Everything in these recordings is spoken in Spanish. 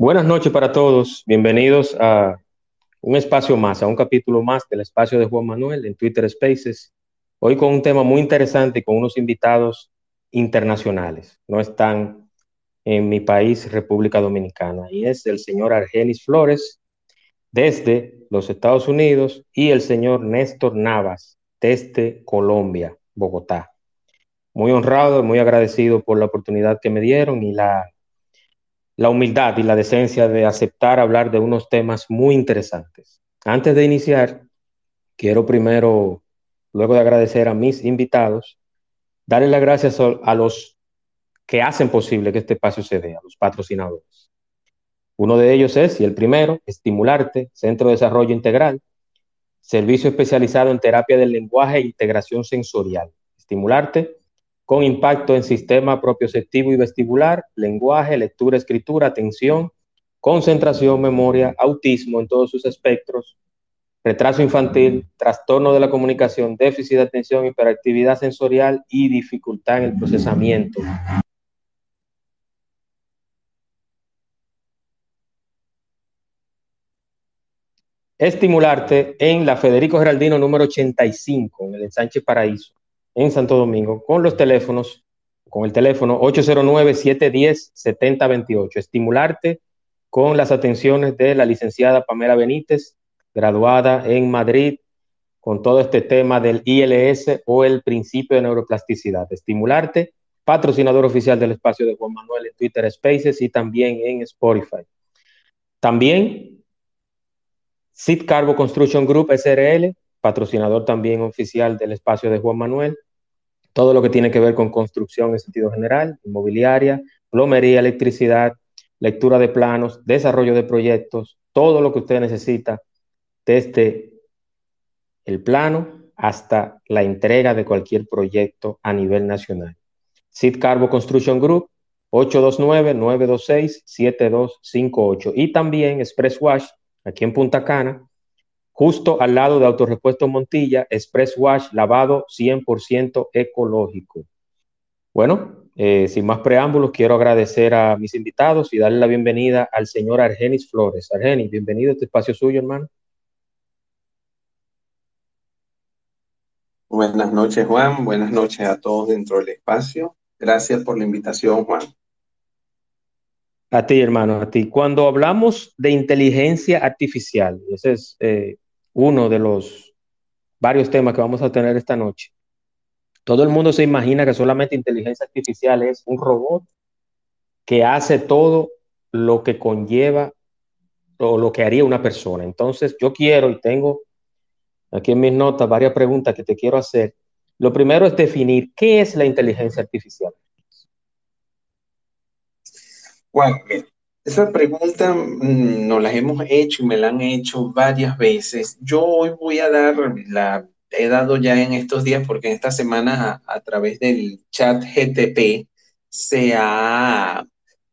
Buenas noches para todos. Bienvenidos a un espacio más, a un capítulo más del espacio de Juan Manuel en Twitter Spaces. Hoy con un tema muy interesante y con unos invitados internacionales. No están en mi país, República Dominicana, y es el señor Argenis Flores desde los Estados Unidos y el señor Néstor Navas desde Colombia, Bogotá. Muy honrado muy agradecido por la oportunidad que me dieron y la la humildad y la decencia de aceptar hablar de unos temas muy interesantes. Antes de iniciar, quiero primero, luego de agradecer a mis invitados, darle las gracias a los que hacen posible que este espacio se dé, a los patrocinadores. Uno de ellos es, y el primero, Estimularte, Centro de Desarrollo Integral, servicio especializado en terapia del lenguaje e integración sensorial. Estimularte con impacto en sistema propioceptivo y vestibular, lenguaje, lectura, escritura, atención, concentración, memoria, autismo en todos sus espectros, retraso infantil, trastorno de la comunicación, déficit de atención, hiperactividad sensorial y dificultad en el procesamiento. Estimularte en la Federico Geraldino número 85, en el ensanche Paraíso en Santo Domingo con los teléfonos, con el teléfono 809-710-7028. Estimularte con las atenciones de la licenciada Pamela Benítez, graduada en Madrid, con todo este tema del ILS o el principio de neuroplasticidad. Estimularte, patrocinador oficial del espacio de Juan Manuel en Twitter Spaces y también en Spotify. También Sid Carbo Construction Group SRL, patrocinador también oficial del espacio de Juan Manuel. Todo lo que tiene que ver con construcción en sentido general, inmobiliaria, plomería, electricidad, lectura de planos, desarrollo de proyectos, todo lo que usted necesita desde el plano hasta la entrega de cualquier proyecto a nivel nacional. Sid Carbo Construction Group, 829-926-7258. Y también Express Wash, aquí en Punta Cana, justo al lado de Autorepuesto Montilla, Express Wash, lavado 100% ecológico. Bueno, eh, sin más preámbulos, quiero agradecer a mis invitados y darle la bienvenida al señor Argenis Flores. Argenis, bienvenido a este espacio suyo, hermano. Buenas noches, Juan. Buenas noches a todos dentro del espacio. Gracias por la invitación, Juan. A ti, hermano, a ti. Cuando hablamos de inteligencia artificial, ese es eh, uno de los varios temas que vamos a tener esta noche. Todo el mundo se imagina que solamente inteligencia artificial es un robot que hace todo lo que conlleva o lo que haría una persona. Entonces, yo quiero y tengo aquí en mis notas varias preguntas que te quiero hacer. Lo primero es definir qué es la inteligencia artificial. Juan, esa pregunta mm, nos la hemos hecho y me la han hecho varias veces. Yo hoy voy a dar, la he dado ya en estos días porque en esta semana a, través del chat GTP se ha,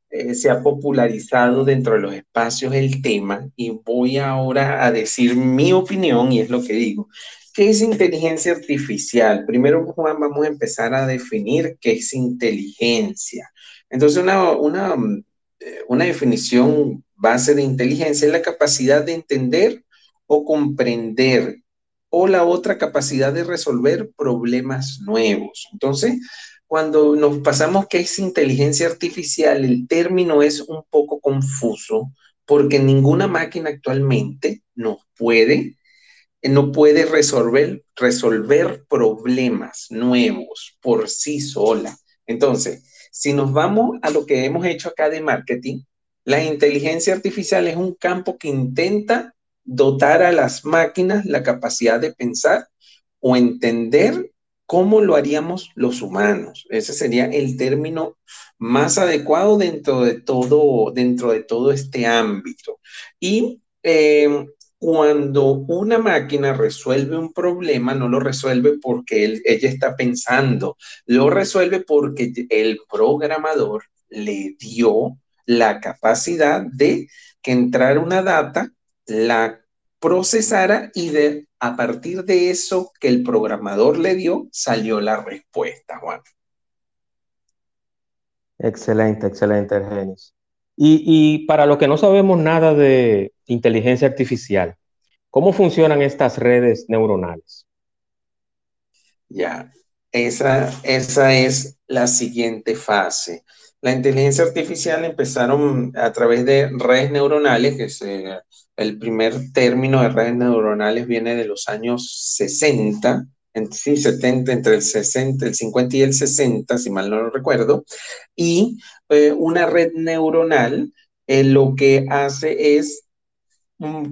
eh, se ha popularizado dentro de los espacios el tema y voy ahora a decir mi opinión y es lo que digo. ¿Qué es inteligencia artificial? Primero, Juan, vamos a empezar a definir qué es inteligencia. Entonces, una, una una definición base de inteligencia es la capacidad de entender o comprender o la otra capacidad de resolver problemas nuevos. Entonces, cuando nos pasamos que es inteligencia artificial, el término es un poco confuso porque ninguna máquina actualmente nos puede, no puede resolver, resolver problemas nuevos por sí sola. Entonces, si nos vamos a lo que hemos hecho acá de marketing, la inteligencia artificial es un campo que intenta dotar a las máquinas la capacidad de pensar o entender ¿Cómo lo haríamos los humanos? Ese sería el término más adecuado dentro de todo, dentro de todo este ámbito. Y eh, cuando una máquina resuelve un problema, no lo resuelve porque ella está pensando, lo resuelve porque el programador le dio la capacidad de que entrara una data, la procesara y de a partir de eso que el programador le dio, salió la respuesta, Juan. Excelente, excelente, Genis. Y, y, para los que no sabemos nada de inteligencia artificial, ¿cómo funcionan estas redes neuronales? Ya, esa, esa es la siguiente fase. La inteligencia artificial empezaron a través de redes neuronales, que se el primer término de redes neuronales viene de los años 60, en, sí, 70, entre el 60, el 50 y el 60, si mal no lo recuerdo, y eh, una red neuronal eh, lo que hace es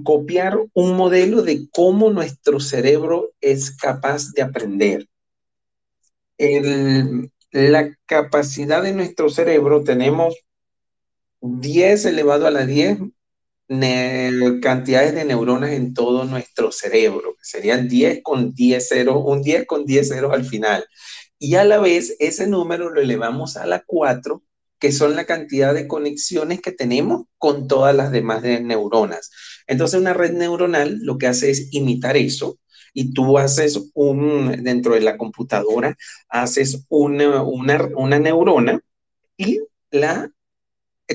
copiar un modelo de cómo nuestro cerebro es capaz de aprender. la capacidad de nuestro cerebro tenemos 10 elevado a la 10 cantidades de neuronas en todo nuestro cerebro, serían 10 con 10 ceros, un 10 con 10 ceros al final. Y a la vez ese número lo elevamos a la 4, que son la cantidad de conexiones que tenemos con todas las demás neuronas. Entonces una red neuronal lo que hace es imitar eso, y tú haces un, dentro de la computadora, haces una, una, una neurona y la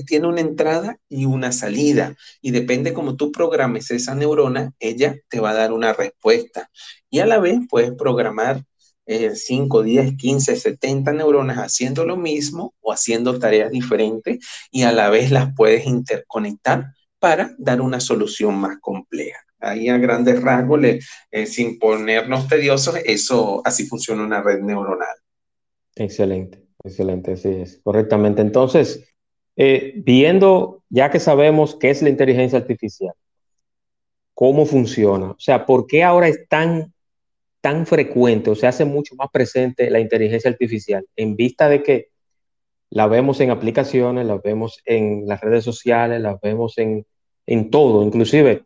tiene una entrada y una salida. Y depende cómo tú programes esa neurona, ella te va a dar una respuesta. Y a la vez puedes programar 5, 10, 15, 70 neuronas haciendo lo mismo o haciendo tareas diferentes y a la vez las puedes interconectar para dar una solución más compleja. Ahí a grandes rasgos, eh, sin ponernos tediosos, eso así funciona una red neuronal. Excelente, excelente, así es, correctamente. Entonces, eh, viendo, ya que sabemos qué es la inteligencia artificial, cómo funciona, o sea, ¿por qué ahora es tan, tan frecuente o se hace mucho más presente la inteligencia artificial en vista de que la vemos en aplicaciones, la vemos en las redes sociales, la vemos en, en todo, inclusive,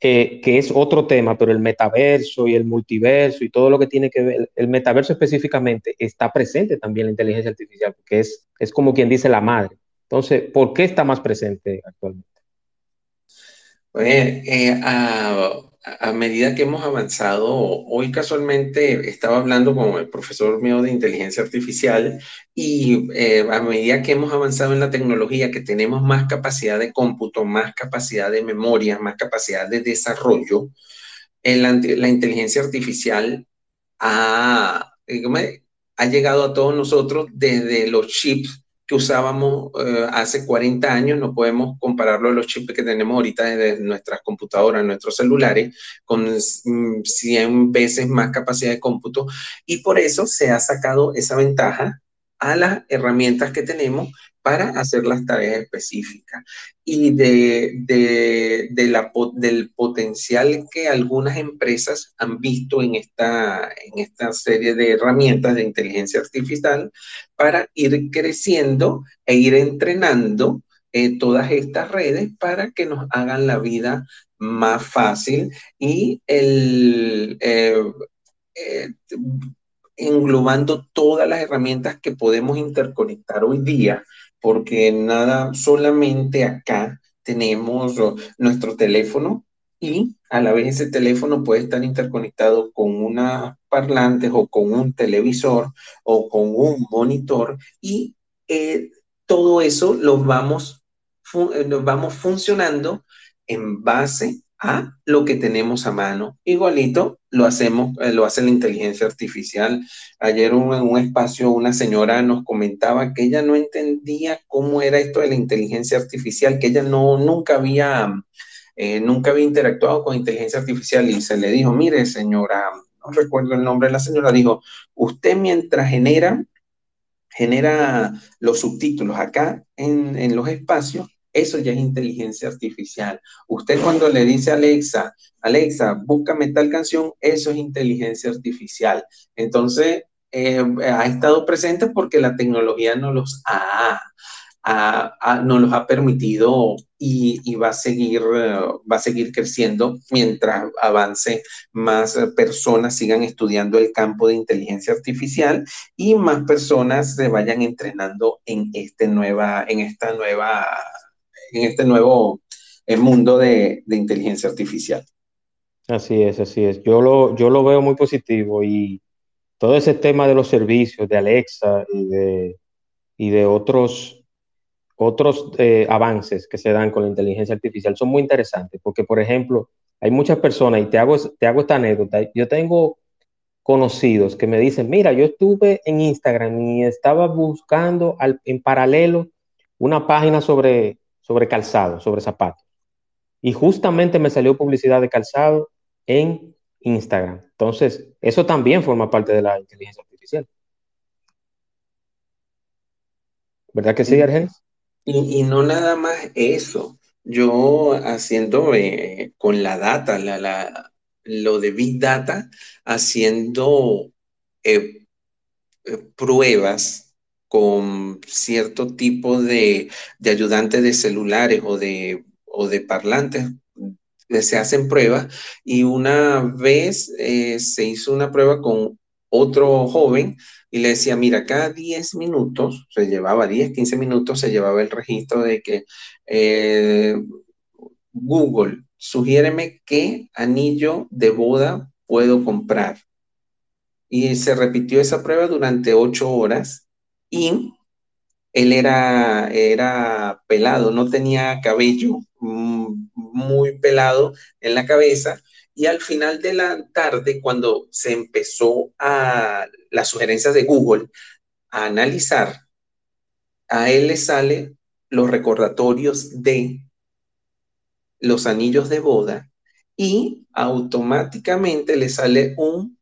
eh, que es otro tema, pero el metaverso y el multiverso y todo lo que tiene que ver, el metaverso específicamente, está presente también la inteligencia artificial, porque es, es como quien dice la madre. Entonces, ¿por qué está más presente actualmente? Pues, eh, a, medida que hemos avanzado, hoy casualmente estaba hablando con el profesor mío de inteligencia artificial y eh, a medida que hemos avanzado en la tecnología, que tenemos más capacidad de cómputo, más capacidad de memoria, más capacidad de desarrollo, la, la inteligencia artificial ha, ha llegado a todos nosotros desde los chips que usábamos eh, hace 40 años, no podemos compararlo a los chips que tenemos ahorita desde nuestras computadoras, nuestros celulares, con 100 mm, veces más capacidad de cómputo, y por eso se ha sacado esa ventaja a las herramientas que tenemos para hacer las tareas específicas y de, la, del potencial que algunas empresas han visto en esta, en esta serie de herramientas de inteligencia artificial para ir creciendo e ir entrenando eh, todas estas redes para que nos hagan la vida más fácil y el, eh, eh, englobando todas las herramientas que podemos interconectar hoy día porque nada, solamente acá tenemos nuestro teléfono y a la vez ese teléfono puede estar interconectado con una parlantes o con un televisor o con un monitor y eh, todo eso lo vamos, lo vamos funcionando en base a lo que tenemos a mano. Igualito lo hacemos, eh, lo hace la inteligencia artificial. Ayer en un espacio una señora nos comentaba que ella no entendía cómo era esto de la inteligencia artificial, que ella no nunca había eh, nunca había interactuado con inteligencia artificial y se le dijo, mire señora, no recuerdo el nombre la señora, dijo, usted mientras genera genera los subtítulos acá en, en los espacios, eso ya es inteligencia artificial. Usted cuando le dice a Alexa, Alexa, búscame tal canción, eso es inteligencia artificial. Entonces, eh, ha estado presente porque la tecnología nos los ha, nos los ha permitido y, va, a seguir, va a seguir creciendo mientras avance más personas sigan estudiando el campo de inteligencia artificial y más personas se vayan entrenando en, este nueva, en esta nueva, en este nuevo eh, mundo de, de inteligencia artificial. Así es, así es. Yo lo, yo lo veo muy positivo y todo ese tema de los servicios de Alexa y de, y de otros, otros eh, avances que se dan con la inteligencia artificial son muy interesantes, porque, por ejemplo, hay muchas personas, y te hago, te hago esta anécdota, yo tengo conocidos que me dicen, mira, yo estuve en Instagram y estaba buscando en paralelo una página sobre, sobre calzado, sobre zapatos. Y justamente me salió publicidad de calzado en Instagram. Entonces, eso también forma parte de la inteligencia artificial. ¿Verdad que sí, Argenis? Y, no nada más eso. Yo haciendo eh, con la data, la, lo de Big Data, haciendo eh, eh, pruebas con cierto tipo de, de ayudantes de celulares o de, parlantes se hacen pruebas y una vez eh, se hizo una prueba con otro joven y le decía, mira, cada 10 minutos, se llevaba 10, 15 minutos, se llevaba el registro de que eh, Google, sugiéreme qué anillo de boda puedo comprar. Y se repitió esa prueba durante 8 horas y él era, era pelado, no tenía cabello, mm, muy pelado en la cabeza. Y al final de la tarde, cuando se empezó a las sugerencias de Google a analizar, a él le sale los recordatorios de los anillos de boda y automáticamente le sale un,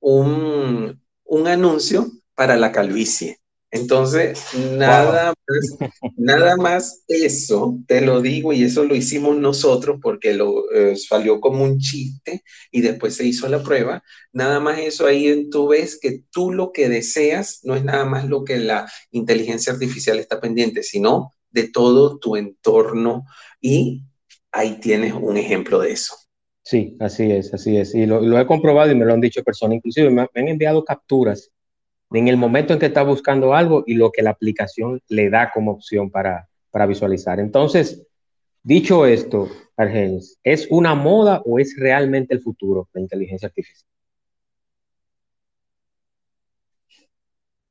un, un anuncio para la calvicie. Entonces, nada más, nada más eso, te lo digo, y eso lo hicimos nosotros porque lo eh, salió como un chiste y después se hizo la prueba. Nada más eso ahí tú ves que tú lo que deseas no es nada más lo que la inteligencia artificial está pendiente, sino de todo tu entorno y ahí tienes un ejemplo de eso. Sí, así es, así es. Y lo, he comprobado y me lo han dicho personas, inclusive me han enviado capturas en el momento en que está buscando algo y lo que la aplicación le da como opción para, visualizar. Entonces, dicho esto, Argenis, ¿es una moda o es realmente el futuro la inteligencia artificial?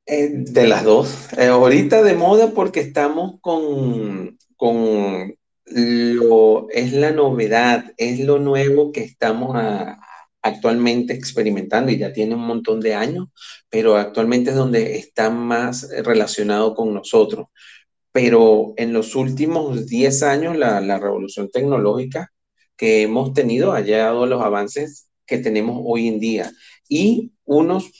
Eh, de las dos. Eh, ahorita de moda porque estamos con, con lo, es la novedad, es lo nuevo que estamos a, actualmente experimentando y ya tiene un montón de años, pero actualmente es donde está más relacionado con nosotros. Pero en los últimos 10 años la, revolución tecnológica que hemos tenido ha llegado a los avances que tenemos hoy en día. Y unos,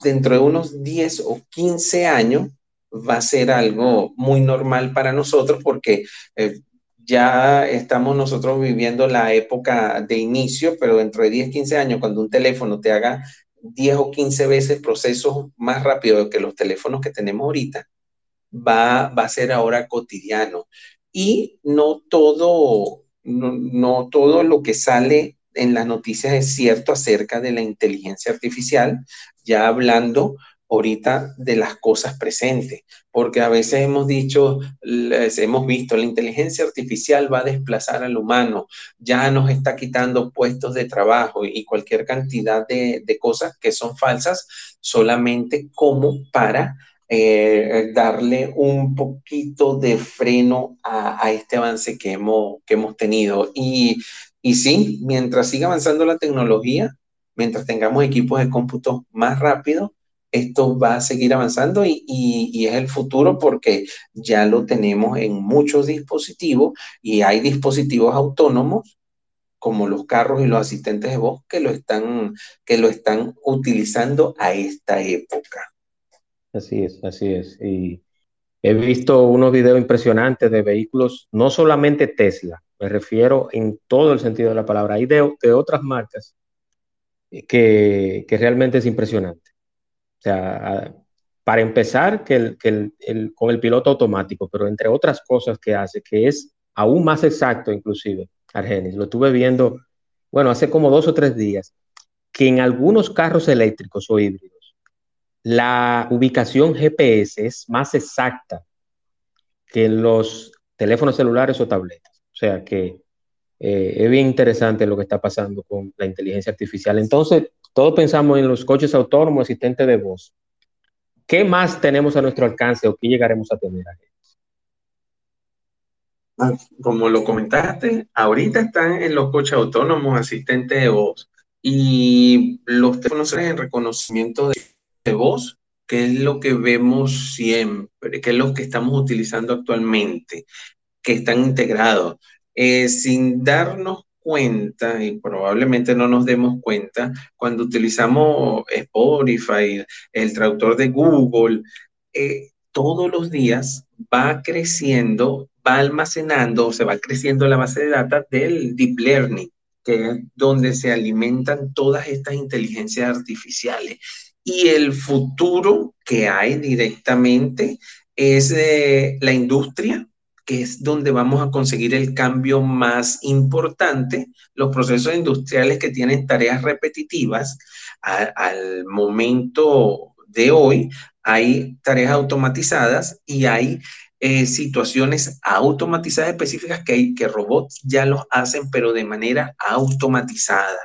dentro de unos 10 o 15 años, va a ser algo muy normal para nosotros porque eh, ya estamos nosotros viviendo la época de inicio, pero dentro de 10, 15 años, cuando un teléfono te haga 10 o 15 veces procesos más rápido que los teléfonos que tenemos ahorita, va, a ser ahora cotidiano. Y no todo, no todo lo que sale en las noticias es cierto acerca de la inteligencia artificial, ya hablando ahorita de las cosas presentes, porque a veces hemos dicho, hemos visto, la inteligencia artificial va a desplazar al humano, ya nos está quitando puestos de trabajo y cualquier cantidad de, cosas que son falsas solamente como para eh, darle un poquito de freno a, este avance que hemos, que hemos tenido. Y, y sí, mientras siga avanzando la tecnología, mientras tengamos equipos de cómputo más rápidos, esto va a seguir avanzando y, es el futuro porque ya lo tenemos en muchos dispositivos y hay dispositivos autónomos como los carros y los asistentes de voz que lo están, que lo están utilizando a esta época. Así es, así es. Y he visto unos videos impresionantes de vehículos, no solamente Tesla, me refiero en todo el sentido de la palabra, hay de, otras marcas que, que realmente es impresionante O sea, para empezar, con el piloto automático, pero entre otras cosas que hace, que es aún más exacto inclusive, Argenis, lo estuve viendo, bueno, hace como dos o tres días, que en algunos carros eléctricos o híbridos, la ubicación GPS es más exacta que en los teléfonos celulares o tabletas. O sea que eh, es bien interesante lo que está pasando con la inteligencia artificial. Entonces, todos pensamos en los coches autónomos, asistentes de voz. ¿Qué más tenemos a nuestro alcance o qué llegaremos a tener? Ah, como lo comentaste, ahorita están en los coches autónomos, asistentes de voz y los teléfonos en reconocimiento de voz, que es lo que vemos siempre, que es lo que estamos utilizando actualmente, que están integrados. Eh, sin darnos cuenta, y probablemente no nos demos cuenta, cuando utilizamos Spotify, el traductor de Google, eh, todos los días va creciendo, va almacenando, se va creciendo la base de datos del deep learning, que es donde se alimentan todas estas inteligencias artificiales. Y el futuro que hay directamente es la industria que es donde vamos a conseguir el cambio más importante, los procesos industriales que tienen tareas repetitivas, al momento de hoy hay tareas automatizadas y hay eh, situaciones automatizadas específicas que, hay, que robots ya los hacen, pero de manera automatizada.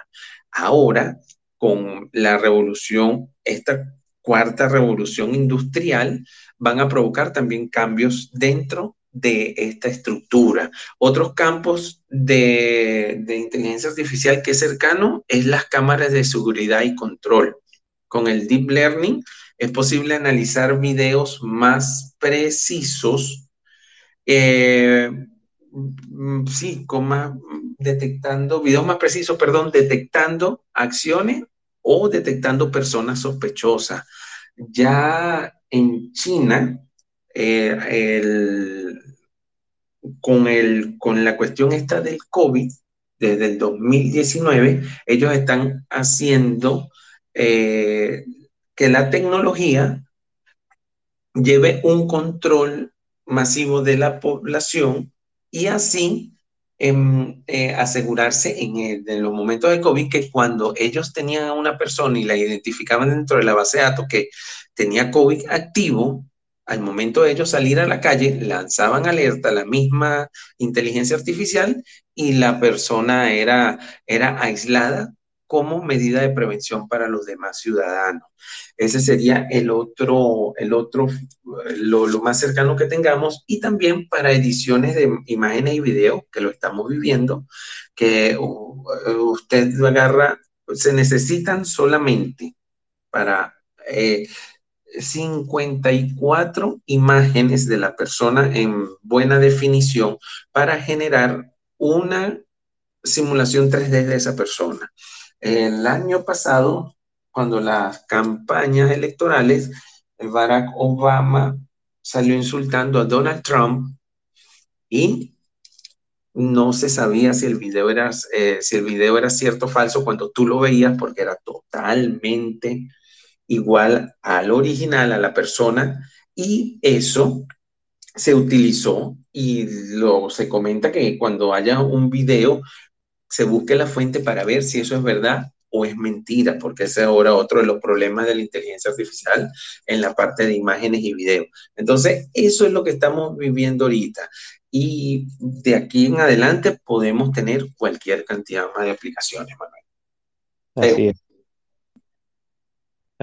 Ahora, con la revolución, esta cuarta revolución industrial, van a provocar también cambios dentro de esta estructura. Otros campos de, inteligencia artificial que es cercano es las cámaras de seguridad y control. Con el deep learning es posible analizar videos más precisos, eh, sí, con detectando, videos más precisos, perdón, detectando acciones o detectando personas sospechosas. Ya en China, eh, el, con, el, con la cuestión esta del COVID, desde el 2019, ellos están haciendo eh, que la tecnología lleve un control masivo de la población y así em, eh, asegurarse en, en, los momentos de COVID que cuando ellos tenían a una persona y la identificaban dentro de la base de datos que tenía COVID activo, al momento de ellos salir a la calle, lanzaban alerta la misma inteligencia artificial y la persona era, era aislada como medida de prevención para los demás ciudadanos. Ese sería el otro, el otro, lo, más cercano que tengamos y también para ediciones de imágenes y video, que lo estamos viviendo, que usted agarra, se necesitan solamente para eh, 54 imágenes de la persona en buena definición para generar una simulación 3D de esa persona. El año pasado, cuando las campañas electorales, Barack Obama salió insultando a Donald Trump y no se sabía si el video era, eh, si el video era cierto o falso cuando tú lo veías porque era totalmente igual al original, a la persona, y eso se utilizó y lo, se comenta que cuando haya un video se busque la fuente para ver si eso es verdad o es mentira, porque ese es ahora otro de los problemas de la inteligencia artificial en la parte de imágenes y video. Entonces, eso es lo que estamos viviendo ahorita. Y de aquí en adelante podemos tener cualquier cantidad más de aplicaciones, Manuel. Así es.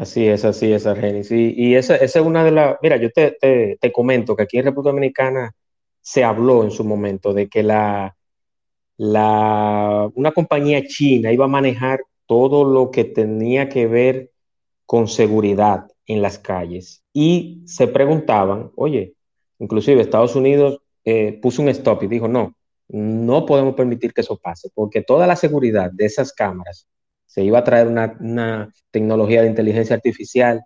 Así es, así es, Argenis. Y, y esa, es una de las, mira, yo te, te, comento que aquí en República Dominicana se habló en su momento de que la, la, una compañía china iba a manejar todo lo que tenía que ver con seguridad en las calles. Y se preguntaban, oye, inclusive Estados Unidos eh, puso un stop y dijo, no, no podemos permitir que eso pase, porque toda la seguridad de esas cámaras se iba a traer una, tecnología de inteligencia artificial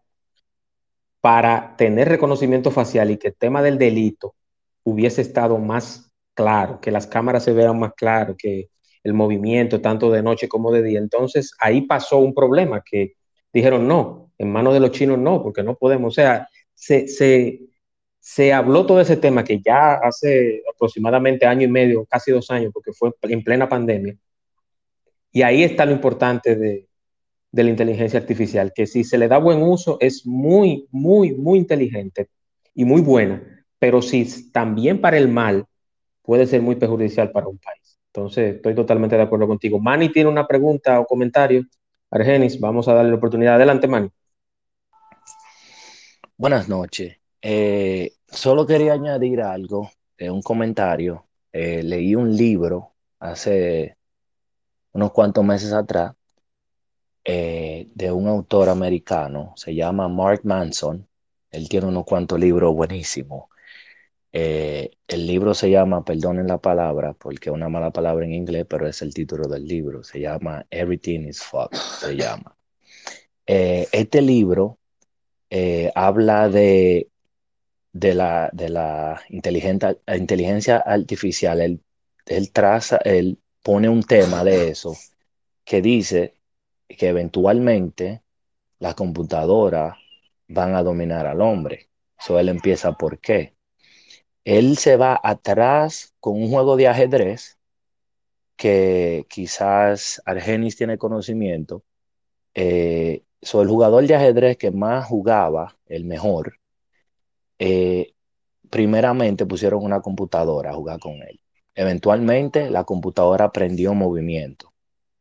para tener reconocimiento facial y que el tema del delito hubiese estado más claro, que las cámaras se vean más claro, que el movimiento tanto de noche como de día. Entonces ahí pasó un problema que dijeron, no, en manos de los chinos no, porque no podemos. O sea, se, se, se habló todo ese tema que ya hace aproximadamente año y medio, casi dos años, porque fue en plena pandemia. Y ahí está lo importante de, de la inteligencia artificial, que si se le da buen uso es muy, muy, muy inteligente y muy buena, pero si también para el mal puede ser muy perjudicial para un país. Entonces, estoy totalmente de acuerdo contigo. Manny tiene una pregunta o comentario. Argenis, vamos a darle la oportunidad. Adelante, Manny. Buenas noches. Eh, solo quería añadir algo, eh, un comentario. Eh, leí un libro hace unos cuantos meses atrás de un autor americano, se llama Mark Manson. Él tiene unos cuantos libros buenísimos. el libro se llama, perdonen la palabra, porque es una mala palabra en inglés, pero es el título del libro. Se llama Everything is Fucked, se llama. este libro habla de de la, de la inteligencia artificial, él, él, traza, él pone un tema de eso que dice que eventualmente las computadoras van a dominar al hombre. Eso él empieza por qué. Él se va atrás con un juego de ajedrez que quizás Argenis tiene conocimiento. Eh, el jugador de ajedrez que más jugaba, el mejor, eh, primeramente pusieron una computadora a jugar con él. Eventualmente la computadora aprendió movimiento. O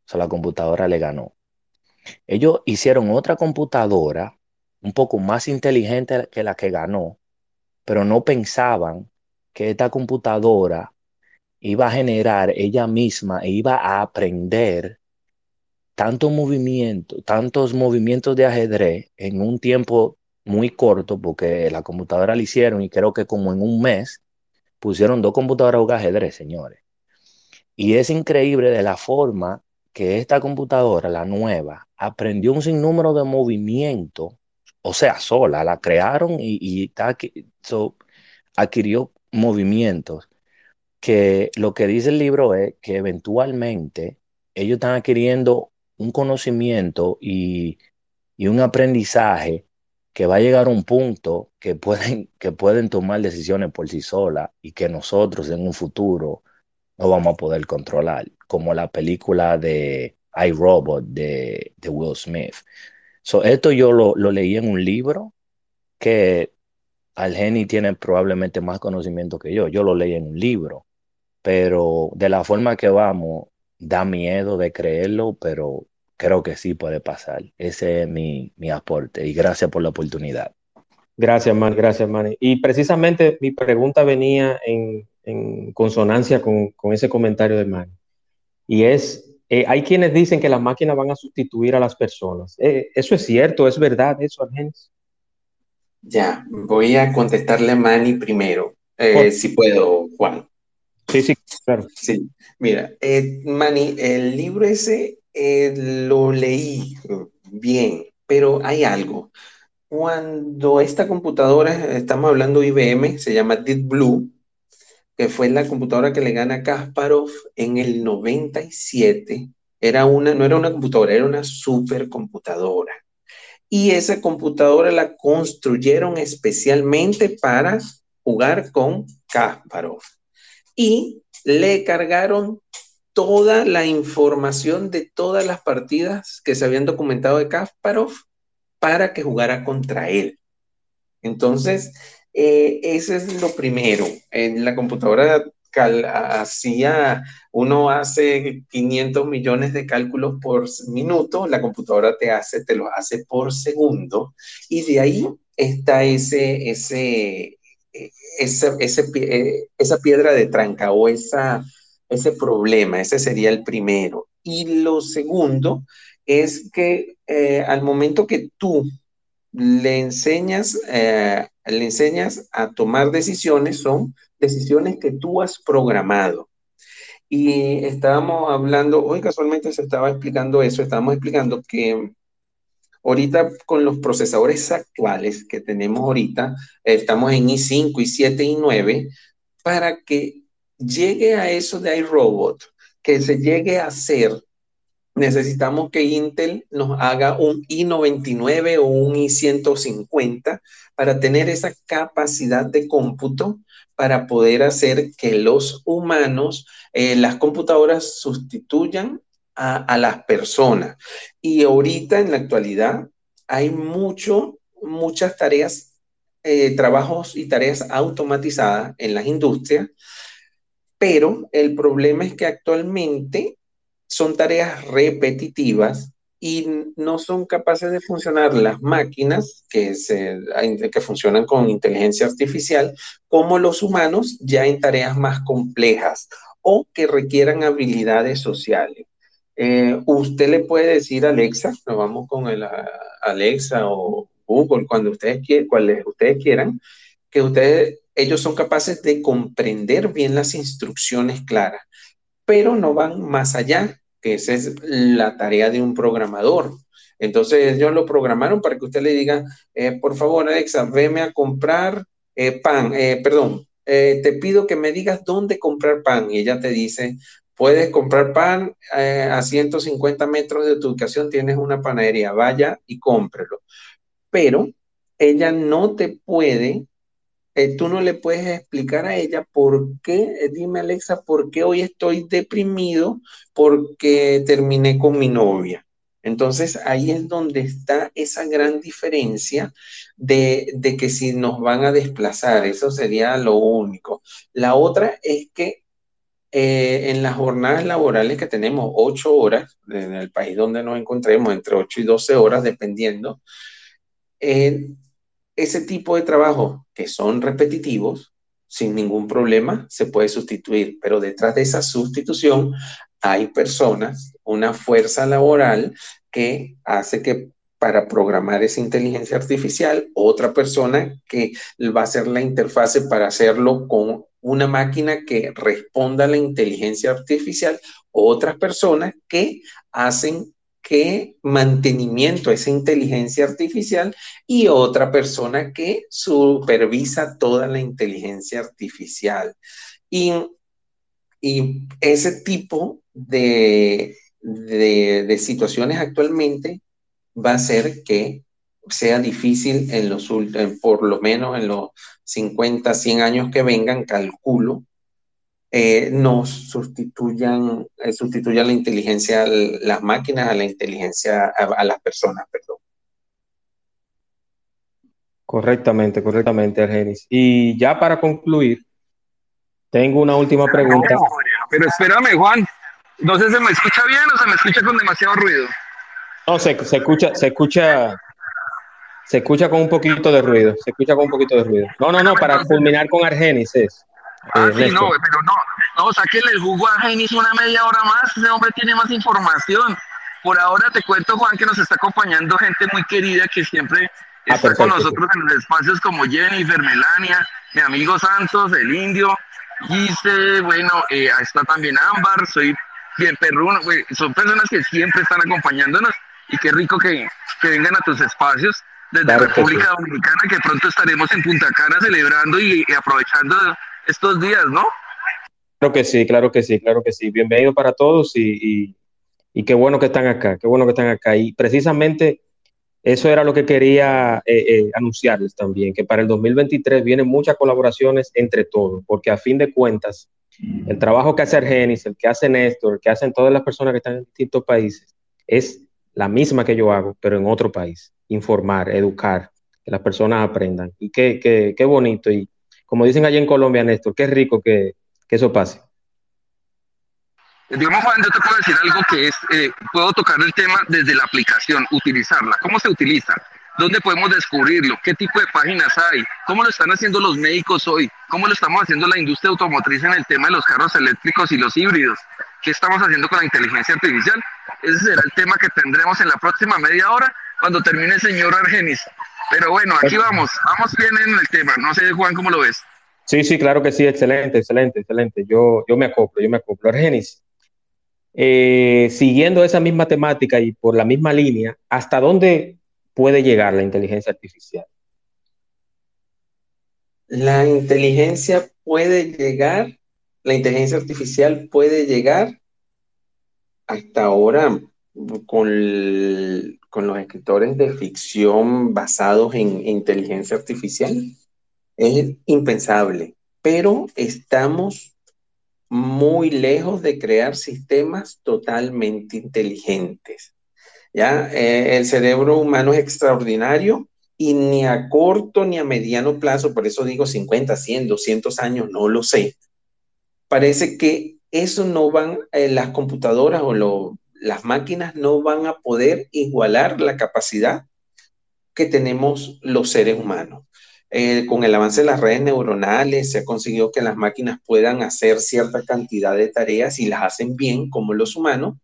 sea, la computadora le ganó. Ellos hicieron otra computadora un poco más inteligente que la que ganó, pero no pensaban que esta computadora iba a generar ella misma e iba a aprender tanto movimiento, tantos movimientos de ajedrez en un tiempo muy corto porque la computadora la hicieron y creo que como en un mes pusieron dos computadoras a jugar ajedrez, señores. Y es increíble de la forma que esta computadora, la nueva, aprendió un sinnúmero de movimientos, o sea, sola, la crearon y, y adquirió movimientos que lo que dice el libro es que eventualmente ellos están adquiriendo un conocimiento y, y un aprendizaje que va a llegar un punto que pueden, que pueden tomar decisiones por sí solas y que nosotros en un futuro no vamos a poder controlar, como la película de iRobot de, de Will Smith. So, esto yo lo, lo, leí en un libro que Algeni tiene probablemente más conocimiento que yo. Yo lo leí en un libro, pero de la forma que vamos, da miedo de creerlo, pero creo que sí puede pasar. Ese es mi, aporte y gracias por la oportunidad. Gracias, Man, gracias, Man. Y precisamente mi pregunta venía en, consonancia con, ese comentario de Man. Y es, eh, hay quienes dicen que las máquinas van a sustituir a las personas. Eh, ¿Eso es cierto? ¿Es verdad eso, Argenis? Ya, voy a contestarle a Manny primero, eh, si puedo, Juan. Sí, sí, claro. Sí, mira, Manny, el libro ese eh, lo leí bien, pero hay algo. Cuando esta computadora, estamos hablando IBM, se llama Deep Blue, que fue la computadora que le gana a Kasparov en el 97, era una, no era una computadora, era una supercomputadora. Y esa computadora la construyeron especialmente para jugar con Kasparov. Y le cargaron toda la información de todas las partidas que se habían documentado de Kasparov para que jugara contra él. Entonces, eh, ese es lo primero. En la computadora hacía, uno hace 500 millones de cálculos por minuto, la computadora te hace, te lo hace por segundo, y de ahí está ese, ese, eh, esa, ese, eh, esa piedra de tranca o esa, ese problema, ese sería el primero. Y lo segundo es que eh, al momento que tú le enseñas, eh, le enseñas a tomar decisiones, son decisiones que tú has programado. Y estábamos hablando, hoy casualmente se estaba explicando eso, estábamos explicando que ahorita con los procesadores actuales que tenemos ahorita, estamos en i5, i7, i9, para que llegue a eso de iRobot, que se llegue a hacer necesitamos que Intel nos haga un i99 o un i150 para tener esa capacidad de cómputo para poder hacer que los humanos, eh, las computadoras sustituyan a, las personas. Y ahorita en la actualidad hay mucho, muchas tareas, eh, trabajos y tareas automatizadas en las industrias, pero el problema es que actualmente son tareas repetitivas y no son capaces de funcionar las máquinas que, se, que funcionan con inteligencia artificial como los humanos ya en tareas más complejas o que requieran habilidades sociales. Eh, usted le puede decir a Alexa, nos vamos con el Alexa o Google, cuando ustedes, quieran, ustedes quieran, que ustedes, ellos son capaces de comprender bien las instrucciones claras, pero no van más allá que esa es la tarea de un programador. Entonces ellos lo programaron para que usted le diga, eh, por favor Alexa, veme a comprar eh, pan, eh, perdón, te pido que me digas dónde comprar pan. Y ella te dice, puedes comprar pan a 150 metros de tu ubicación, tienes una panadería, vaya y cómprelo. Pero ella no te puede eh, tú no le puedes explicar a ella por qué, eh, dime Alexa, por qué hoy estoy deprimido porque terminé con mi novia. Entonces ahí es donde está esa gran diferencia de, que si nos van a desplazar, eso sería lo único. La otra es que eh, en las jornadas laborales que tenemos, ocho horas, en el país donde nos encontremos, entre ocho y doce horas, dependiendo, ese tipo de trabajo que son repetitivos, sin ningún problema, se puede sustituir, pero detrás de esa sustitución hay personas, una fuerza laboral que hace que para programar esa inteligencia artificial, otra persona que va a hacer la interfase para hacerlo con una máquina que responda a la inteligencia artificial, otras personas que hacen que mantenimiento a esa inteligencia artificial y otra persona que supervisa toda la inteligencia artificial. Y, ese tipo de, de, situaciones actualmente va a hacer que sea difícil en los por lo menos en los 50, 100 años que vengan, calculo, eh, nos sustituyan, eh, sustituyan la inteligencia, las máquinas a la inteligencia, a, las personas, perdón. Correctamente, correctamente, Argenis. Y ya para concluir, tengo una última pregunta. Pero espérame, Juan, no sé si se me escucha bien o se me escucha con demasiado ruido. No, se, se escucha, se escucha, se escucha con un poquito de ruido, se escucha con un poquito de ruido. No, no, no, para culminar con Argenis es. Ah, sí, no, pero no, no, sáquenle el jugo a Genis una media hora más, ese hombre tiene más información. Por ahora te cuento, Juan, que nos está acompañando gente muy querida que siempre ah, está con nosotros en los espacios como Jennifer, Melania, mi amigo Santos, el Indio, Gise, bueno, eh, está también Ámbar, soy bien perruno, son personas que siempre están acompañándonos y qué rico que, vengan a tus espacios desde República Dominicana, que pronto estaremos en Punta Cana celebrando y aprovechando estos días, ¿no? Claro que sí, claro que sí, claro que sí. Bienvenido para todos y, qué bueno que están acá, qué bueno que están acá. Y precisamente eso era lo que quería eh, eh, anunciarles también, que para el 2023 vienen muchas colaboraciones entre todos, porque a fin de cuentas, el trabajo que hace Argenis, el que hace Néstor, el que hacen todas las personas que están en distintos países, es la misma que yo hago, pero en otro país. Informar, educar, que las personas aprendan. Y qué, qué, qué bonito. Y, como dicen allí en Colombia, Néstor, qué rico que, eso pase. Digamos, Juan, yo te puedo decir algo que es, eh, puedo tocar el tema desde la aplicación, utilizarla. ¿Cómo se utiliza? ¿Dónde podemos descubrirlo? ¿Qué tipo de páginas hay? ¿Cómo lo están haciendo los médicos hoy? ¿Cómo lo estamos haciendo la industria automotriz en el tema de los carros eléctricos y los híbridos? ¿Qué estamos haciendo con la inteligencia artificial? Ese será el tema que tendremos en la próxima media hora cuando termine el señor Argenis. Pero bueno, aquí vamos, vamos bien en el tema. No sé, Juan, ¿cómo lo ves? Sí, sí, claro que sí, excelente, excelente, excelente. Yo, yo me acoplo, yo me acoplo. Argenis, eh, siguiendo esa misma temática y por la misma línea, ¿hasta dónde puede llegar la inteligencia artificial? La inteligencia puede llegar, la inteligencia artificial puede llegar hasta ahora con, con los escritores de ficción basados en inteligencia artificial es impensable, pero estamos muy lejos de crear sistemas totalmente inteligentes. ¿ya? Eh, el cerebro humano es extraordinario y ni a corto ni a mediano plazo, por eso digo 50, 100, 200 años, no lo sé. Parece que eso no van, eh, las computadoras o las máquinas no van a poder igualar la capacidad que tenemos los seres humanos. Eh, con el avance de las redes neuronales se ha conseguido que las máquinas puedan hacer cierta cantidad de tareas y las hacen bien como los humanos,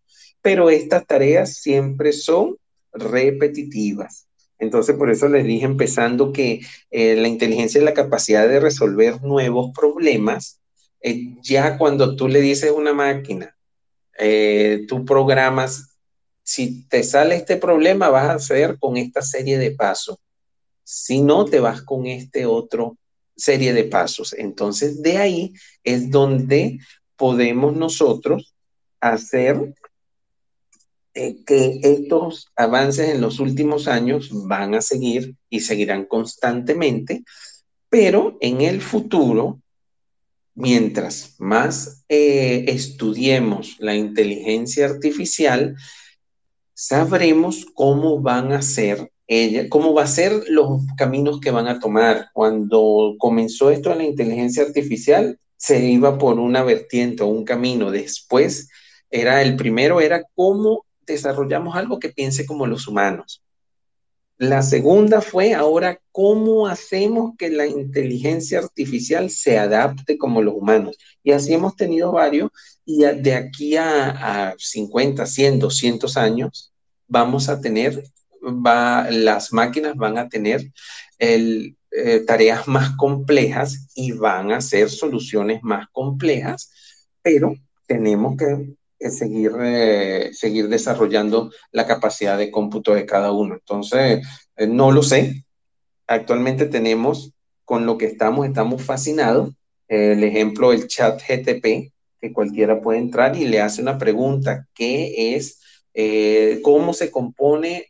pero estas tareas siempre son repetitivas. Entonces, por eso les dije empezando que eh, la inteligencia es la capacidad de resolver nuevos problemas. Eh, ya cuando tú le dices a una máquina, eh, tú programas, si te sale este problema, vas a hacer con esta serie de pasos. Si no, te vas con este otro serie de pasos. Entonces, de ahí es donde podemos nosotros hacer eh, que estos avances en los últimos años van a seguir y seguirán constantemente, pero en el futuro, mientras más eh, estudiemos la inteligencia artificial, sabremos cómo van a ser ella, cómo va a ser los caminos que van a tomar. Cuando comenzó esto la inteligencia artificial, se iba por una vertiente o un camino. Después era el primero era cómo desarrollamos algo que piense como los humanos. La segunda fue ahora cómo hacemos que la inteligencia artificial se adapte como los humanos. Y así hemos tenido varios y de aquí a, 50, 100, 200 años vamos a tener, las máquinas van a tener eh, tareas más complejas y van a hacer soluciones más complejas, pero tenemos que seguir, eh, seguir desarrollando la capacidad de cómputo de cada uno. Entonces, eh, no lo sé. Actualmente tenemos, con lo que estamos, estamos fascinados. el ejemplo, el chat GTP, que cualquiera puede entrar y le hace una pregunta, ¿qué es? Eh, ¿Cómo se compone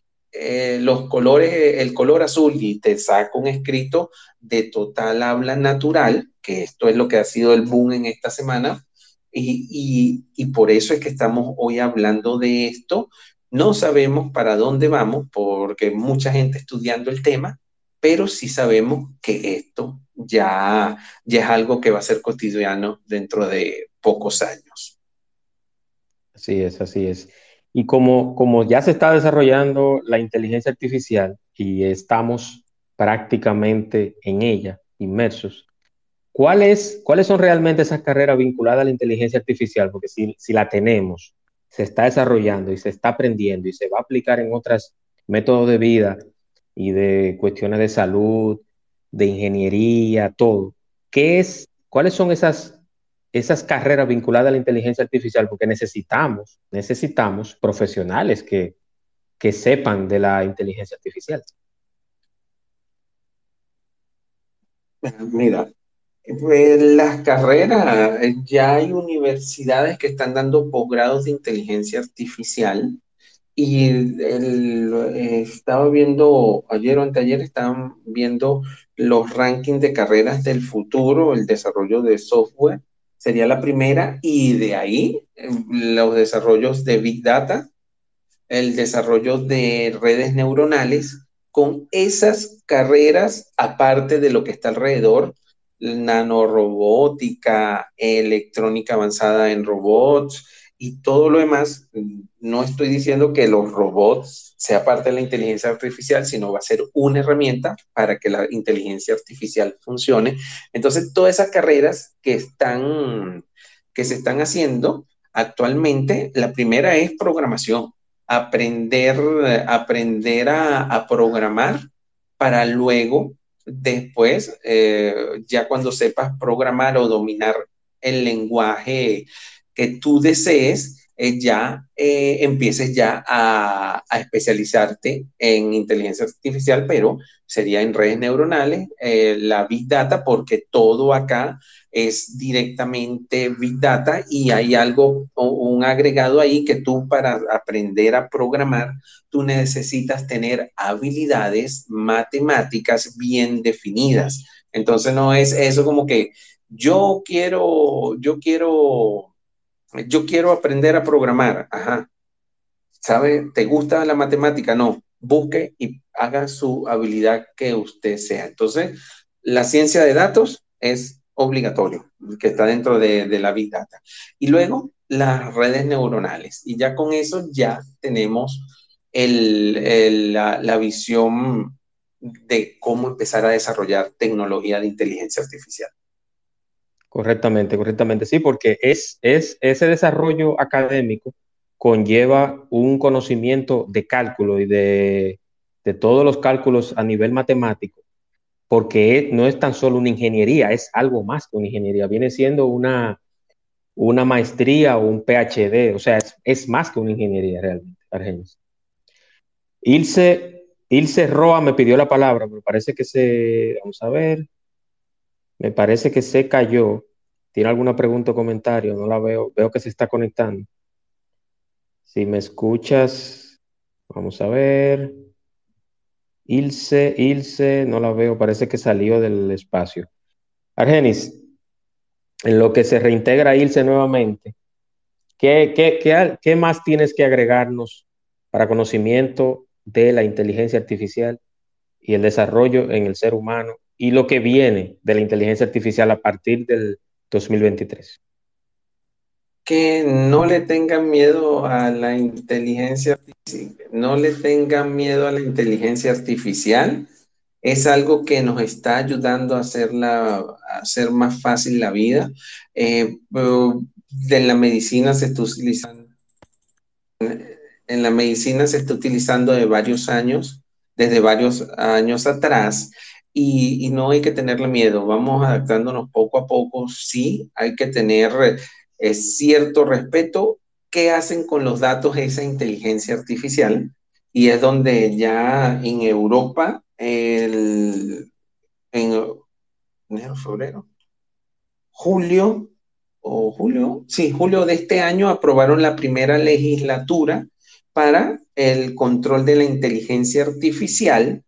los colores, el color azul? Y te saca un escrito de total habla natural, que esto es lo que ha sido el boom en esta semana, y, por eso es que estamos hoy hablando de esto. No sabemos para dónde vamos porque mucha gente estudiando el tema, pero sí sabemos que esto ya, es algo que va a ser cotidiano dentro de pocos años. Así es, así es. Y como ya se está desarrollando la inteligencia artificial y estamos prácticamente en ella, inmersos, ¿Cuáles, ¿Cuáles son realmente esas carreras vinculadas a la inteligencia artificial? Porque si, si la tenemos, se está desarrollando y se está aprendiendo y se va a aplicar en otros métodos de vida y de cuestiones de salud, de ingeniería, todo. ¿Qué es, ¿Cuáles son esas, esas carreras vinculadas a la inteligencia artificial? Porque necesitamos, necesitamos profesionales que, que sepan de la inteligencia artificial. Mira, pues las carreras, ya hay universidades que están dando posgrados de inteligencia artificial y eh, estaba viendo, ayer o anteayer estaban viendo los rankings de carreras del futuro, el desarrollo de software, sería la primera, y de ahí los desarrollos de Big Data, el desarrollo de redes neuronales, con esas carreras, aparte de lo que está alrededor, nanorobótica, electrónica avanzada en robots y todo lo demás. No estoy diciendo que los robots sea parte de la inteligencia artificial, sino va a ser una herramienta para que la inteligencia artificial funcione. Entonces, todas esas carreras que están que se están haciendo actualmente, la primera es programación, aprender, aprender a, a programar para luego Después, eh, ya cuando sepas programar o dominar el lenguaje que tú desees, eh, ya eh, empieces ya a, especializarte en inteligencia artificial, pero sería en redes neuronales, la Big Data, porque todo acá es directamente Big Data y hay algo, un agregado ahí que tú para aprender a programar, tú necesitas tener habilidades matemáticas bien definidas. Entonces no es eso como que yo quiero, yo quiero, yo quiero aprender a programar. Ajá. ¿Sabe? ¿Te gusta la matemática? No. Busque y haga su habilidad que usted sea. Entonces, la ciencia de datos es obligatorio, que está dentro de, la Big Data. Y luego, las redes neuronales. Y ya con eso ya tenemos la, la visión de cómo empezar a desarrollar tecnología de inteligencia artificial. Correctamente, correctamente, sí, porque es, es ese desarrollo académico conlleva un conocimiento de cálculo y de, todos los cálculos a nivel matemático, porque no es tan solo una ingeniería, es algo más que una ingeniería, viene siendo una, una maestría o un PhD, o sea, es, más que una ingeniería realmente, Argenis. Ilse, Ilse Roa me pidió la palabra, me parece que se, vamos a ver, me parece que se cayó. ¿Tiene alguna pregunta o comentario? No la veo. Veo que se está conectando. Si me escuchas, vamos a ver. Ilse, Ilse, no la veo. Parece que salió del espacio. Argenis, en lo que se reintegra Ilse nuevamente, ¿qué, qué, qué más tienes que agregarnos para conocimiento de la inteligencia artificial y el desarrollo en el ser humano y lo que viene de la inteligencia artificial a partir del 2023? Que no le tengan miedo a la inteligencia artificial, no le tengan miedo a la inteligencia artificial. Es algo que nos está ayudando a, hacerla, a hacer más fácil la vida. Eh, de la medicina se está utilizando, en la medicina se está utilizando de varios años, desde varios años atrás, y, no hay que tenerle miedo, vamos adaptándonos poco a poco, sí, hay que tener eh, cierto respeto. ¿Qué hacen con los datos esa inteligencia artificial? Y es donde ya en Europa, el, en enero, febrero, julio, o julio, sí, julio de este año aprobaron la primera legislatura para el control de la inteligencia artificial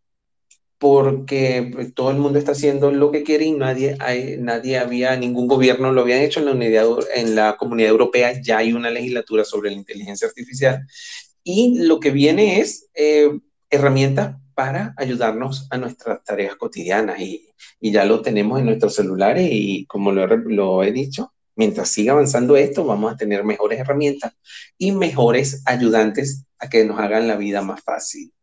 porque pues, todo el mundo está haciendo lo que quiere y nadie, hay, nadie había, ningún gobierno lo había hecho. En la, unidad, en la comunidad europea, ya hay una legislatura sobre la inteligencia artificial. Y lo que viene es eh, herramientas para ayudarnos a nuestras tareas cotidianas. Y, y, ya lo tenemos en nuestros celulares y como lo, lo he dicho, mientras siga avanzando esto, vamos a tener mejores herramientas y mejores ayudantes a que nos hagan la vida más fácil.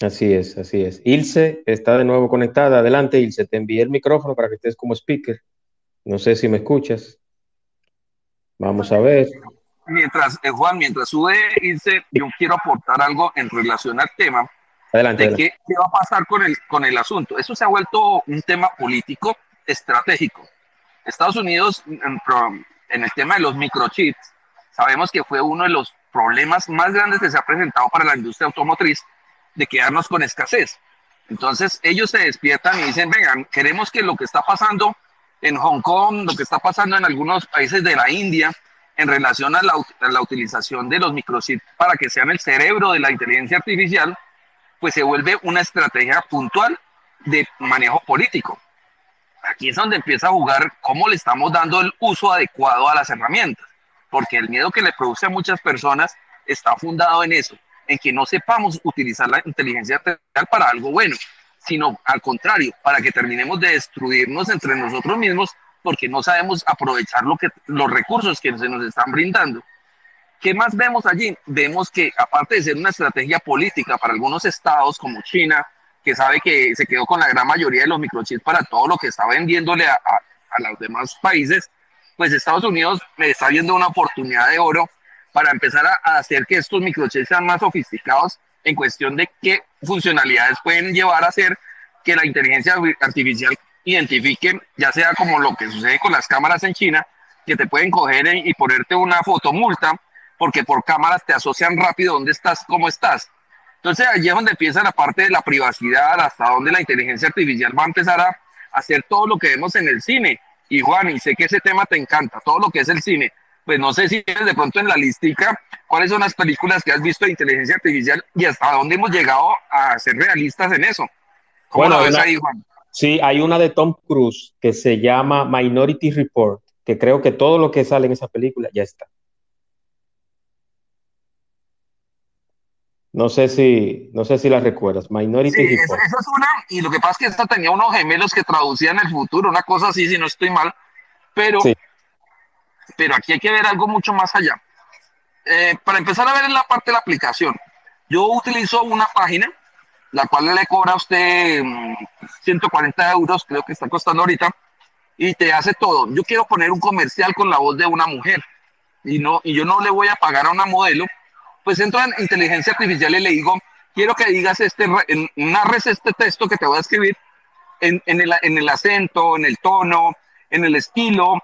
Así es, así es. Ilse está de nuevo conectada. Adelante, Ilse, te envié el micrófono para que estés como speaker. No sé si me escuchas. Vamos a ver. Mientras, eh, Juan, mientras sube Ilse, yo quiero aportar algo en relación al tema. Adelante. De Qué, va a pasar con el, con el asunto. Eso se ha vuelto un tema político estratégico. Estados Unidos, en, en el tema de los microchips, sabemos que fue uno de los problemas más grandes que se ha presentado para la industria automotriz de quedarnos con escasez. Entonces ellos se despiertan y dicen, vengan, queremos que lo que está pasando en Hong Kong, lo que está pasando en algunos países de la India, en relación a la, la utilización de los microchips para que sean el cerebro de la inteligencia artificial, pues se vuelve una estrategia puntual de manejo político. Aquí es donde empieza a jugar cómo le estamos dando el uso adecuado a las herramientas, porque el miedo que le produce a muchas personas está fundado en eso, en que no sepamos utilizar la inteligencia artificial para algo bueno, sino al contrario, para que terminemos de destruirnos entre nosotros mismos porque no sabemos aprovechar lo que, los recursos que se nos están brindando. ¿Qué más vemos allí? Vemos que aparte de ser una estrategia política para algunos estados como China, que sabe que se quedó con la gran mayoría de los microchips para todo lo que está vendiéndole a, a, a los demás países, pues Estados Unidos está viendo una oportunidad de oro para empezar a, hacer que estos microchips sean más sofisticados en cuestión de qué funcionalidades pueden llevar a hacer que la inteligencia artificial identifique, ya sea como lo que sucede con las cámaras en China, que te pueden coger y ponerte una fotomulta, porque por cámaras te asocian rápido dónde estás, cómo estás. Entonces allí es donde empieza la parte de la privacidad, hasta donde la inteligencia artificial va a empezar a hacer todo lo que vemos en el cine. Y Juan, y sé que ese tema te encanta, todo lo que es el cine. Pues no sé si de pronto en la listica, cuáles son las películas que has visto de inteligencia artificial y hasta dónde hemos llegado a ser realistas en eso. ¿Cómo bueno, ves ahí, Juan? Sí, hay una de Tom Cruise que se llama Minority Report, que creo que todo lo que sale en esa película ya está. No sé si, no sé si la recuerdas. Minority sí, esa, es una, y lo que pasa es que esta tenía unos gemelos que traducían el futuro, una cosa así, si no estoy mal, pero, pero aquí hay que ver algo mucho más allá. Eh, para empezar a ver en la parte de la aplicación, yo utilizo una página, la cual le cobra a usted 140 mm, euros, creo que está costando ahorita, y te hace todo. Yo quiero poner un comercial con la voz de una mujer, y, no, y yo no le voy a pagar a una modelo pues entro en inteligencia artificial y le digo, quiero que digas este, narres este texto que te voy a escribir en, el, en el acento, en el tono, en el estilo,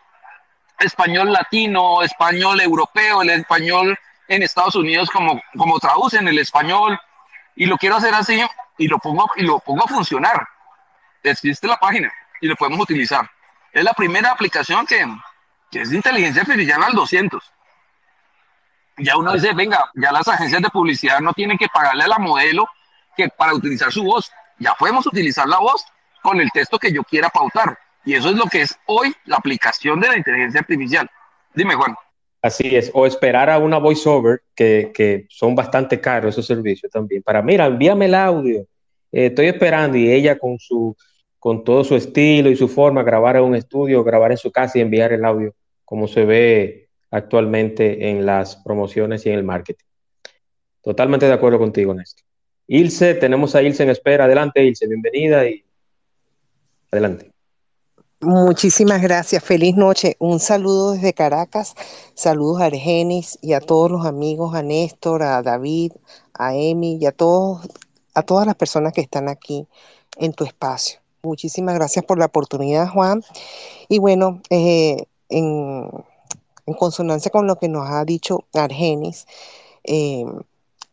español latino, español europeo, el español en Estados Unidos como, como traducen el español, y lo quiero hacer así y lo pongo, y lo pongo a funcionar. Existe la página y lo podemos utilizar. Es la primera aplicación que, que es de inteligencia artificial al 200 ya uno dice, venga, ya las agencias de publicidad no tienen que pagarle a la modelo que para utilizar su voz, ya podemos utilizar la voz con el texto que yo quiera pautar. Y eso es lo que es hoy la aplicación de la inteligencia artificial. Dime, Juan. Así es, o esperar a una voiceover, que, que son bastante caros esos servicios también, para, mira, envíame el audio, eh, estoy esperando, y ella con, su, con todo su estilo y su forma, grabar en un estudio, grabar en su casa y enviar el audio, como se ve actualmente en las promociones y en el marketing. Totalmente de acuerdo contigo, Néstor. Ilse, tenemos a Ilse en espera. Adelante, Ilse, bienvenida y adelante. Muchísimas gracias, feliz noche. Un saludo desde Caracas, saludos a Argenis y a todos los amigos, a Néstor, a David, a Emi y a todos, a todas las personas que están aquí en tu espacio. Muchísimas gracias por la oportunidad, Juan. Y bueno, eh, en, consonancia con lo que nos ha dicho Argenis, eh,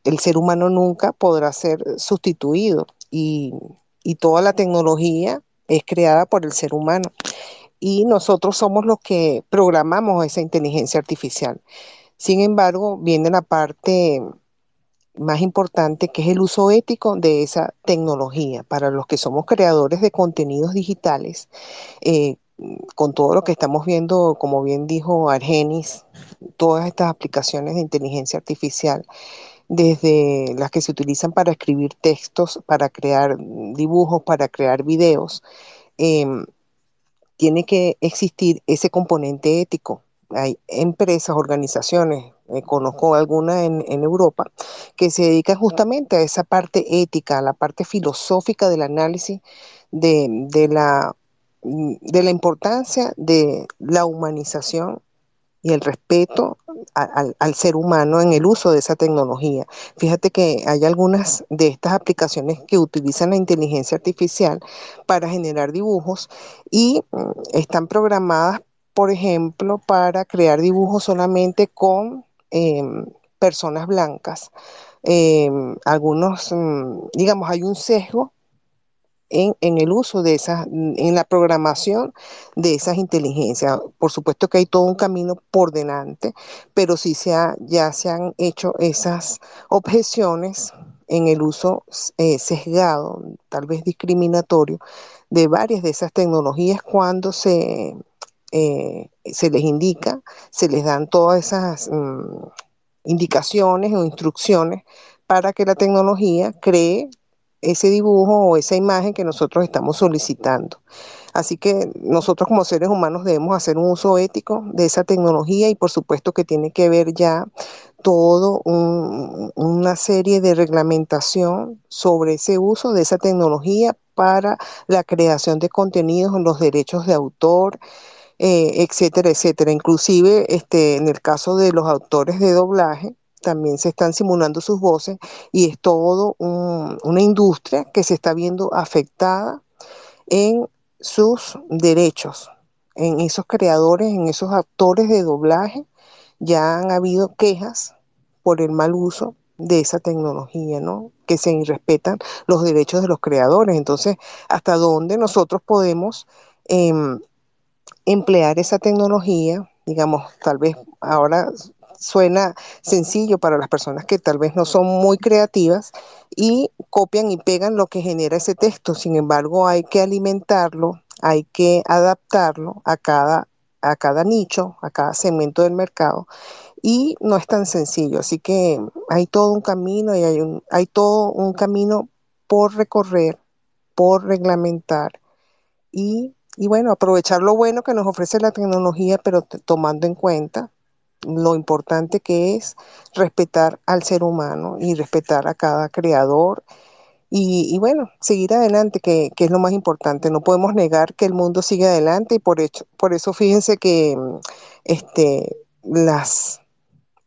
el ser humano nunca podrá ser sustituido y, toda la tecnología es creada por el ser humano y nosotros somos los que programamos esa inteligencia artificial. Sin embargo, viene la parte más importante que es el uso ético de esa tecnología. Para los que somos creadores de contenidos digitales, eh, con todo lo que estamos viendo, como bien dijo Argenis, todas estas aplicaciones de inteligencia artificial, desde las que se utilizan para escribir textos, para crear dibujos, para crear videos, em, tiene que existir ese componente ético. Hay empresas, organizaciones, eh, conozco algunas en, Europa, que se dedican justamente a esa parte ética, a la parte filosófica del análisis de la importancia de la humanización y el respeto al ser humano en el uso de esa tecnología. Fíjate que hay algunas de estas aplicaciones que utilizan la inteligencia artificial para generar dibujos y mm, están programadas, por ejemplo, para crear dibujos solamente con em, personas blancas. Em, algunos, mm, digamos, hay un sesgo en, el uso de esas, en la programación de esas inteligencias. Por supuesto que hay todo un camino por delante, pero sí se ya se han hecho esas objeciones en el uso eh, sesgado, tal vez discriminatorio, de varias de esas tecnologías cuando se, eh, se les indica, se les dan todas esas mm, indicaciones o instrucciones para que la tecnología cree ese dibujo o esa imagen que nosotros estamos solicitando. Así que nosotros como seres humanos debemos hacer un uso ético de esa tecnología y por supuesto que tiene que ver ya todo una serie de reglamentación sobre ese uso de esa tecnología para la creación de contenidos, los derechos de autor, eh, etcétera, etcétera. Inclusive este, en el caso de los autores de doblaje, también se están simulando sus voces y es todo una industria que se está viendo afectada en sus derechos. en esos creadores, en esos actores de doblaje, ya han habido quejas por el mal uso de esa tecnología, ¿no? Que se irrespetan los derechos de los creadores. Entonces, ¿hasta dónde nosotros podemos em, emplear esa tecnología? Digamos, tal vez ahora suena sencillo para las personas que tal vez no son muy creativas y copian y pegan lo que genera ese texto. Sin embargo, hay que alimentarlo, hay que adaptarlo a cada, a cada nicho, a cada segmento del mercado y no es tan sencillo. Así que hay todo un camino y hay, un, hay todo un camino por recorrer, por reglamentar y, y bueno, aprovechar lo bueno que nos ofrece la tecnología, pero tomando en cuenta lo importante que es respetar al ser humano y respetar a cada creador y, bueno, seguir adelante, que, que, es lo más importante. No podemos negar que el mundo sigue adelante y por, por eso fíjense que este, las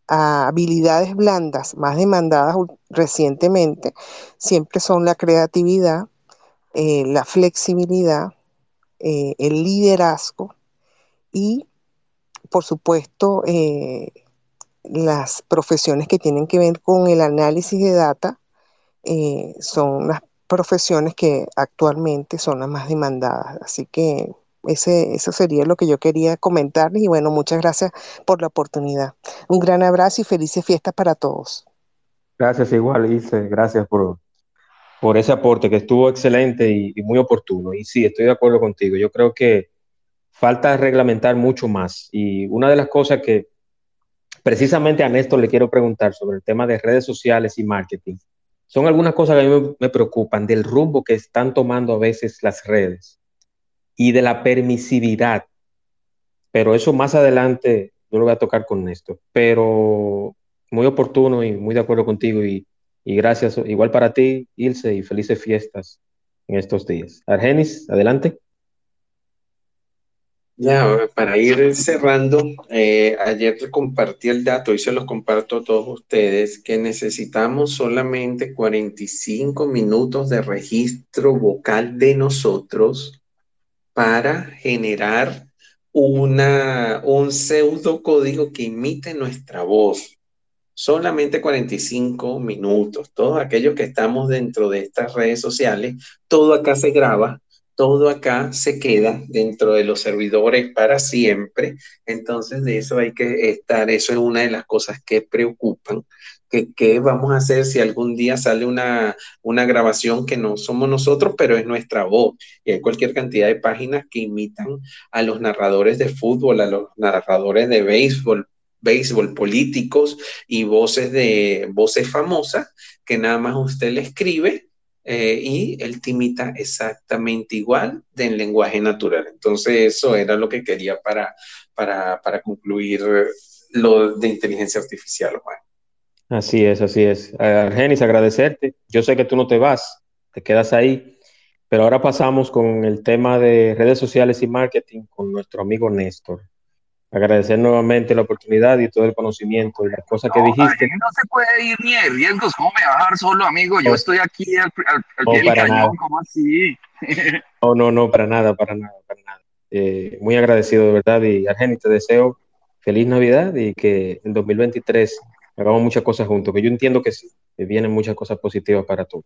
habilidades blandas más demandadas recientemente siempre son la creatividad, eh, la flexibilidad, eh, el liderazgo y, por supuesto, eh, las profesiones que tienen que ver con el análisis de data son las profesiones que actualmente son las más demandadas. Así que ese, eso sería lo que yo quería comentarles y bueno, muchas gracias por la oportunidad. Un gran abrazo y felices fiestas para todos. Gracias igual, Ilse, gracias por, por ese aporte que estuvo excelente y, muy oportuno. Y sí, estoy de acuerdo contigo. Yo creo que falta reglamentar mucho más. Y una de las cosas que precisamente a Néstor le quiero preguntar sobre el tema de redes sociales y marketing, son algunas cosas que a mí me preocupan del rumbo que están tomando a veces las redes y de la permisividad. Pero eso más adelante yo lo voy a tocar con esto. Pero muy oportuno y muy de acuerdo contigo y, gracias igual para ti, Ilse, y felices fiestas en estos días. Argenis, adelante. Ya, para ir cerrando, eh, ayer te compartí el dato y se los comparto a todos ustedes que necesitamos solamente 45 minutos de registro vocal de nosotros para generar una, un pseudo código que imite nuestra voz. Solamente 45 minutos. Todos aquellos que estamos dentro de estas redes sociales, todo acá se graba, todo acá se queda dentro de los servidores para siempre. Entonces de eso hay que estar, eso es una de las cosas que preocupan ¿Qué, vamos a hacer si algún día sale una, una grabación que no somos nosotros, pero es nuestra voz? Y hay cualquier cantidad de páginas que imitan a los narradores de fútbol, a los narradores de béisbol, béisbol, políticos y voces de voces famosas que nada más usted le escribe eh, y él te imita exactamente igual del lenguaje natural. Entonces eso era lo que quería para, para, para concluir lo de inteligencia artificial, Juan. Así es, así es. Argenis, agradecerte. Yo sé que tú no te vas, te quedas ahí, pero ahora pasamos con el tema de redes sociales y marketing con nuestro amigo Néstor. Agradecer nuevamente la oportunidad y todo el conocimiento y las cosas que dijiste. no se puede ir ni de riesgos. ¿Cómo me va a dejar solo, amigo? Yo estoy aquí al, pie del cañón. ¿Cómo así? no, no, no, para nada, para nada, para nada. Eh, muy agradecido de verdad y Argenis, te deseo feliz Navidad y que en 2023 hagamos muchas cosas juntos, que yo entiendo que sí, que vienen muchas cosas positivas para todos.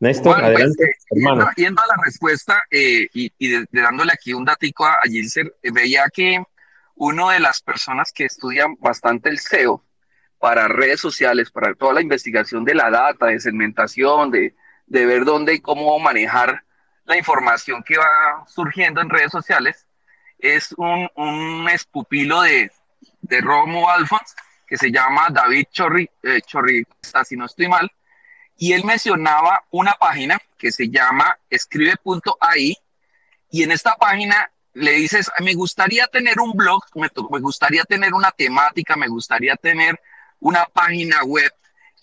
Néstor, pues, adelante, eh, hermano. Yendo, a la respuesta eh, y, dándole aquí un datico a, a Gilser, eh, veía que una de las personas que estudian bastante el SEO para redes sociales, para toda la investigación de la data, de segmentación, de, de ver dónde y cómo manejar la información que va surgiendo en redes sociales, es un, un espupilo de, de Romo Alfons, que se llama David Chorri, eh, Chorri, si no estoy mal, y él mencionaba una página que se llama escribe.ai, y en esta página le dices, me gustaría tener un blog, me, gustaría tener una temática, me gustaría tener una página web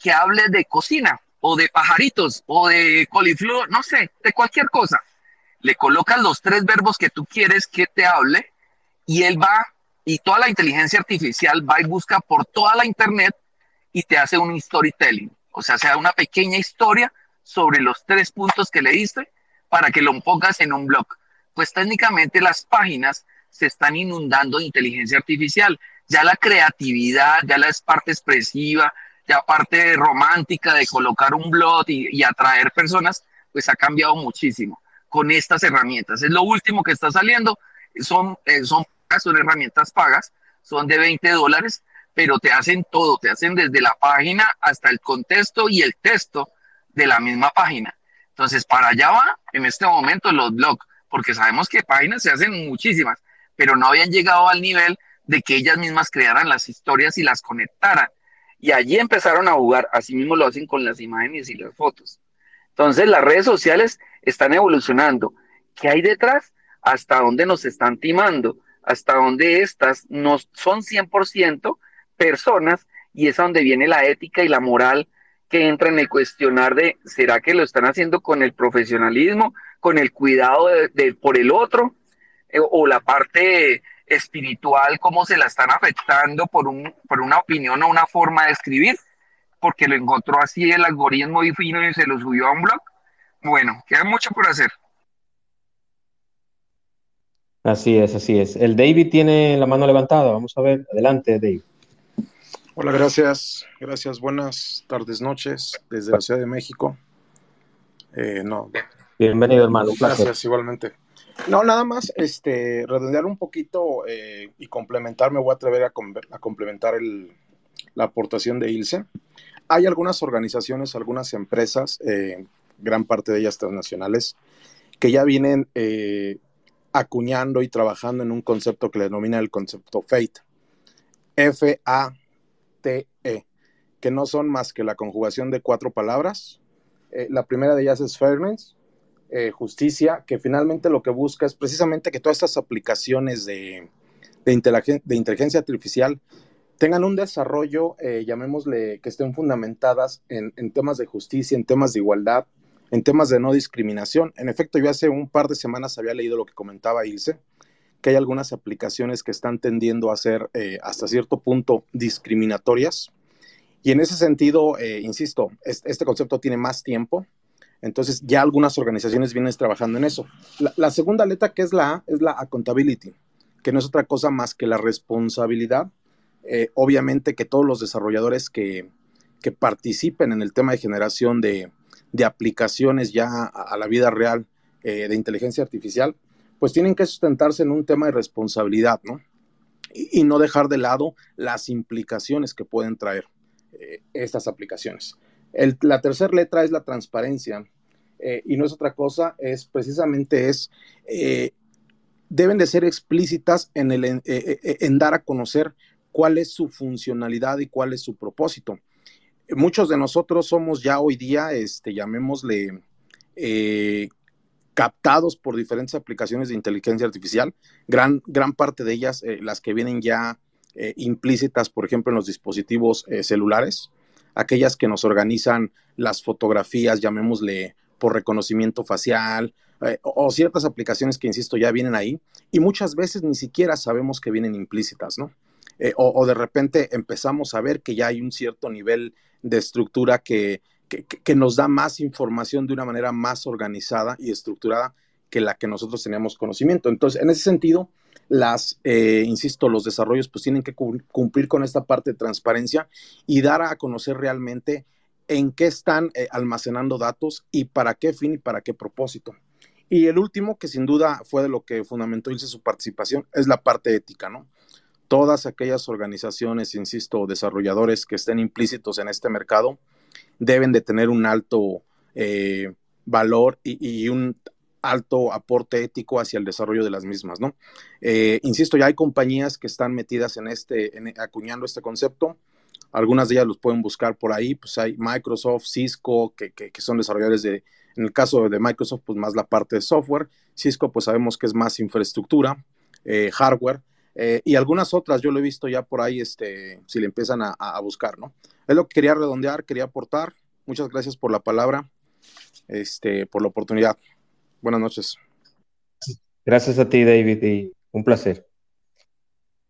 que hable de cocina o de pajaritos o de coliflor, no sé, de cualquier cosa le colocas los tres verbos que tú quieres que te hable y él va y toda la inteligencia artificial va y busca por toda la internet y te hace un storytelling. O sea, sea una pequeña historia sobre los tres puntos que le diste para que lo pongas en un blog. Pues técnicamente las páginas se están inundando de inteligencia artificial. Ya la creatividad, ya la parte expresiva, ya parte romántica de colocar un blog y, atraer personas, pues ha cambiado muchísimo con estas herramientas. Es lo último que está saliendo. Son, eh, son, son herramientas pagas, son de 20 dólares, pero te hacen todo, te hacen desde la página hasta el contexto y el texto de la misma página. Entonces, para allá va en este momento los blogs, porque sabemos que páginas se hacen muchísimas, pero no habían llegado al nivel de que ellas mismas crearan las historias y las conectaran. Y allí empezaron a jugar, así mismo lo hacen con las imágenes y las fotos. Entonces, las redes sociales están evolucionando. ¿Qué hay detrás? ¿Hasta dónde nos están timando? ¿Hasta dónde estas no son 100% personas? Y es a donde viene la ética y la moral que entra en el cuestionar de, ¿será que lo están haciendo con el profesionalismo, con el cuidado de, por el otro? Eh, o la parte espiritual, cómo se la están afectando por, un, por una opinión o una forma de escribir, porque lo encontró así el algoritmo y fino y se lo subió a un blog. Bueno, queda mucho por hacer. Así es, así es. El David tiene la mano levantada. Vamos a ver. Adelante, David. Hola, gracias. Gracias. Buenas tardes, noches desde la Ciudad de México. Eh, no. Bienvenido, hermano. Gracias, igualmente. No, nada más, este, redondear un poquito eh, y complementar, me voy a atrever a, complementar la aportación de Ilse. Hay algunas organizaciones, algunas empresas, eh, gran parte de ellas transnacionales, que ya vienen acuñando y trabajando en un concepto que le denomina el concepto FATE. F-A e, que no son más que la conjugación de cuatro palabras. Eh, la primera de ellas es fairness, eh, justicia, que finalmente lo que busca es precisamente que todas estas aplicaciones de, de, inteligencia artificial tengan un desarrollo, eh, llamémosle, que estén fundamentadas en, en, temas de justicia, en temas de igualdad, en temas de no discriminación. En efecto, yo hace un par de semanas había leído lo que comentaba Ilse, que hay algunas aplicaciones que están tendiendo a ser eh, hasta cierto punto discriminatorias. Y en ese sentido, eh, insisto, este, concepto tiene más tiempo. Entonces ya algunas organizaciones vienen trabajando en eso. La, segunda letra que es la A es la accountability, que no es otra cosa más que la responsabilidad. Eh, obviamente que todos los desarrolladores que, participen en el tema de generación de, aplicaciones ya a, la vida real de inteligencia artificial, pues tienen que sustentarse en un tema de responsabilidad, ¿no? Y, no dejar de lado las implicaciones que pueden traer eh, estas aplicaciones. la tercera letra es la transparencia eh, y no es otra cosa, es precisamente es, eh, deben de ser explícitas en, el, en dar a conocer cuál es su funcionalidad y cuál es su propósito. Muchos de nosotros somos ya hoy día, este, llamémosle, captados por diferentes aplicaciones de inteligencia artificial, gran, gran parte de ellas, eh, las que vienen ya eh, implícitas, por ejemplo, en los dispositivos eh, celulares, aquellas que nos organizan las fotografías, llamémosle por reconocimiento facial, o ciertas aplicaciones que, insisto, ya vienen ahí, y muchas veces ni siquiera sabemos que vienen implícitas, ¿no? o, de repente empezamos a ver que ya hay un cierto nivel de estructura que, que, nos da más información de una manera más organizada y estructurada que la que nosotros teníamos conocimiento. Entonces, en ese sentido, las, eh, insisto, los desarrollos pues tienen que cumplir con esta parte de transparencia y dar a conocer realmente en qué están eh, almacenando datos y para qué fin y para qué propósito. Y el último, que sin duda fue de lo que fundamentó su participación, es la parte ética, ¿no? Todas aquellas organizaciones, insisto, desarrolladores que estén implícitos en este mercado, deben de tener un alto eh, valor y, un alto aporte ético hacia el desarrollo de las mismas, ¿no? Eh, insisto, ya hay compañías que están metidas en este, en, acuñando este concepto. Algunas de ellas los pueden buscar por ahí, pues hay Microsoft, Cisco, que, que, son desarrolladores de, en el caso de Microsoft, pues más la parte de software. Cisco, pues sabemos que es más infraestructura, eh, hardware. Y algunas otras, yo lo he visto ya por ahí, este, si le empiezan a, a buscar, ¿no? Es lo que quería redondear, quería aportar. Muchas gracias por la palabra, este, por la oportunidad. Buenas noches. Gracias a ti, David, y un placer.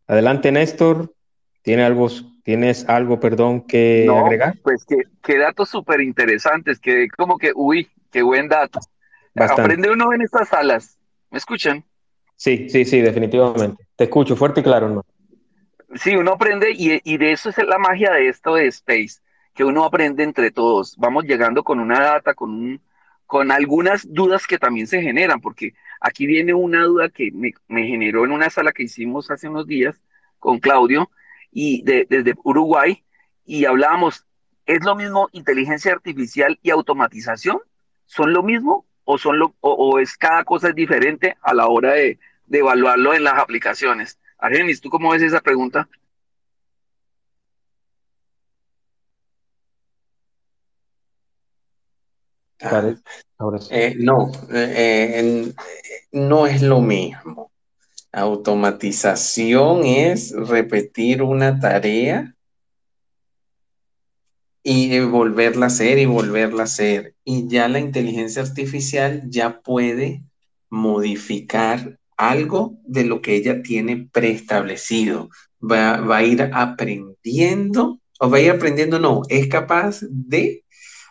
Adelante, Néstor. ¿Tiene algo, ¿Tienes algo, perdón, que agregar? Pues que, datos súper interesantes, que como que, uy, qué buen dato. aprende uno en estas salas. ¿Me escuchan? Sí, sí, sí, definitivamente. Te escucho fuerte y claro, ¿no? Sí, uno aprende y, y de eso es la magia de esto de Space, que uno aprende entre todos. Vamos llegando con una data, con un, con algunas dudas que también se generan, porque aquí viene una duda que me, generó en una sala que hicimos hace unos días con Claudio y desde Uruguay y hablábamos, ¿es lo mismo inteligencia artificial y automatización? ¿Son lo mismo o, son lo, o, es cada cosa es diferente a la hora de, de evaluarlo en las aplicaciones? Argenis, ¿tú cómo ves esa pregunta? Eh, no, eh, eh, no es lo mismo. Automatización es repetir una tarea y volverla a hacer y volverla a hacer. Y ya la inteligencia artificial ya puede modificar algo de lo que ella tiene preestablecido. Va, va a ir aprendiendo, o va a ir aprendiendo, no, es capaz de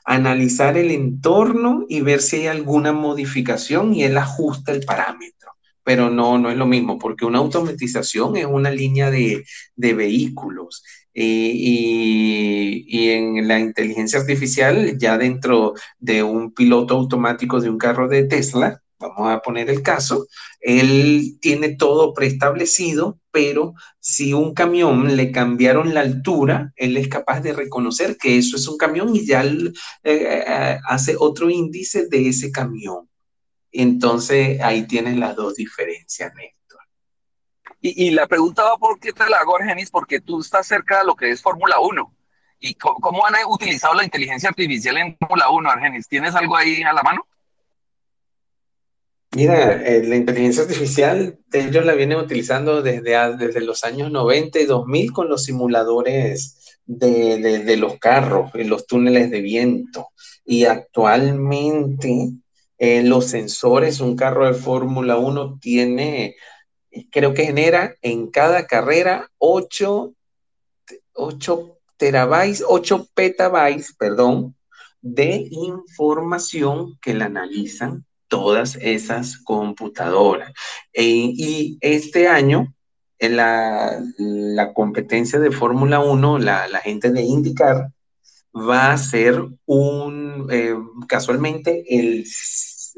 analizar el entorno y ver si hay alguna modificación y él ajusta el parámetro. Pero no, no es lo mismo, porque una automatización es una línea de, vehículos. Eh, y, y, en la inteligencia artificial, ya dentro de un piloto automático de un carro de Tesla, vamos a poner el caso, él tiene todo preestablecido, pero si un camión le cambiaron la altura, él es capaz de reconocer que eso es un camión y ya eh, eh, hace otro índice de ese camión. Entonces ahí tienes las dos diferencias, Néstor. Y, la pregunta va por qué te la hago, Argenis, porque tú estás cerca de lo que es Fórmula 1. ¿Y cómo han utilizado la inteligencia artificial en Fórmula 1, Argenis? ¿Tienes algo ahí a la mano? Mira, eh, la inteligencia artificial, ellos la vienen utilizando desde, desde los años 90 y 2000 con los simuladores de, los carros, en los túneles de viento. Y actualmente eh, los sensores, un carro de Fórmula 1 tiene, creo que genera en cada carrera 8, 8 terabytes, 8 petabytes, perdón, de información que la analizan todas esas computadoras. E, y este año, en la, competencia de Fórmula 1, la, gente de IndyCar va a ser un, eh, casualmente, el,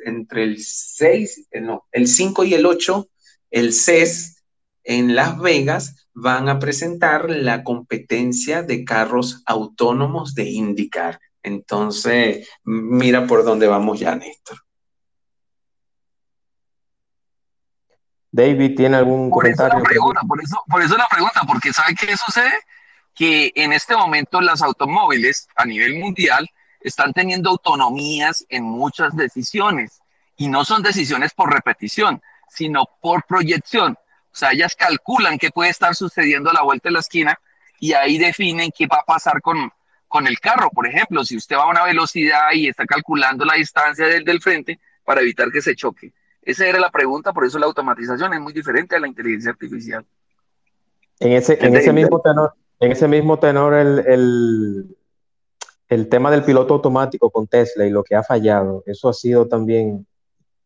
entre el 6, eh, no, el 5 y el 8, el CES en Las Vegas van a presentar la competencia de carros autónomos de IndyCar. Entonces, mira por dónde vamos ya, Néstor. David, ¿tiene algún comentario? por, eso, por eso la pregunta, porque ¿sabe qué sucede? Que en este momento las automóviles a nivel mundial están teniendo autonomías en muchas decisiones y no son decisiones por repetición, sino por proyección. O sea, ellas calculan qué puede estar sucediendo a la vuelta de la esquina y ahí definen qué va a pasar con, con el carro. Por ejemplo, si usted va a una velocidad y está calculando la distancia del, del frente para evitar que se choque esa era la pregunta, por eso la automatización es muy diferente a la inteligencia artificial. En ese, en ese mismo tenor, en ese mismo tenor el, el, tema del piloto automático con Tesla y lo que ha fallado, eso ha sido también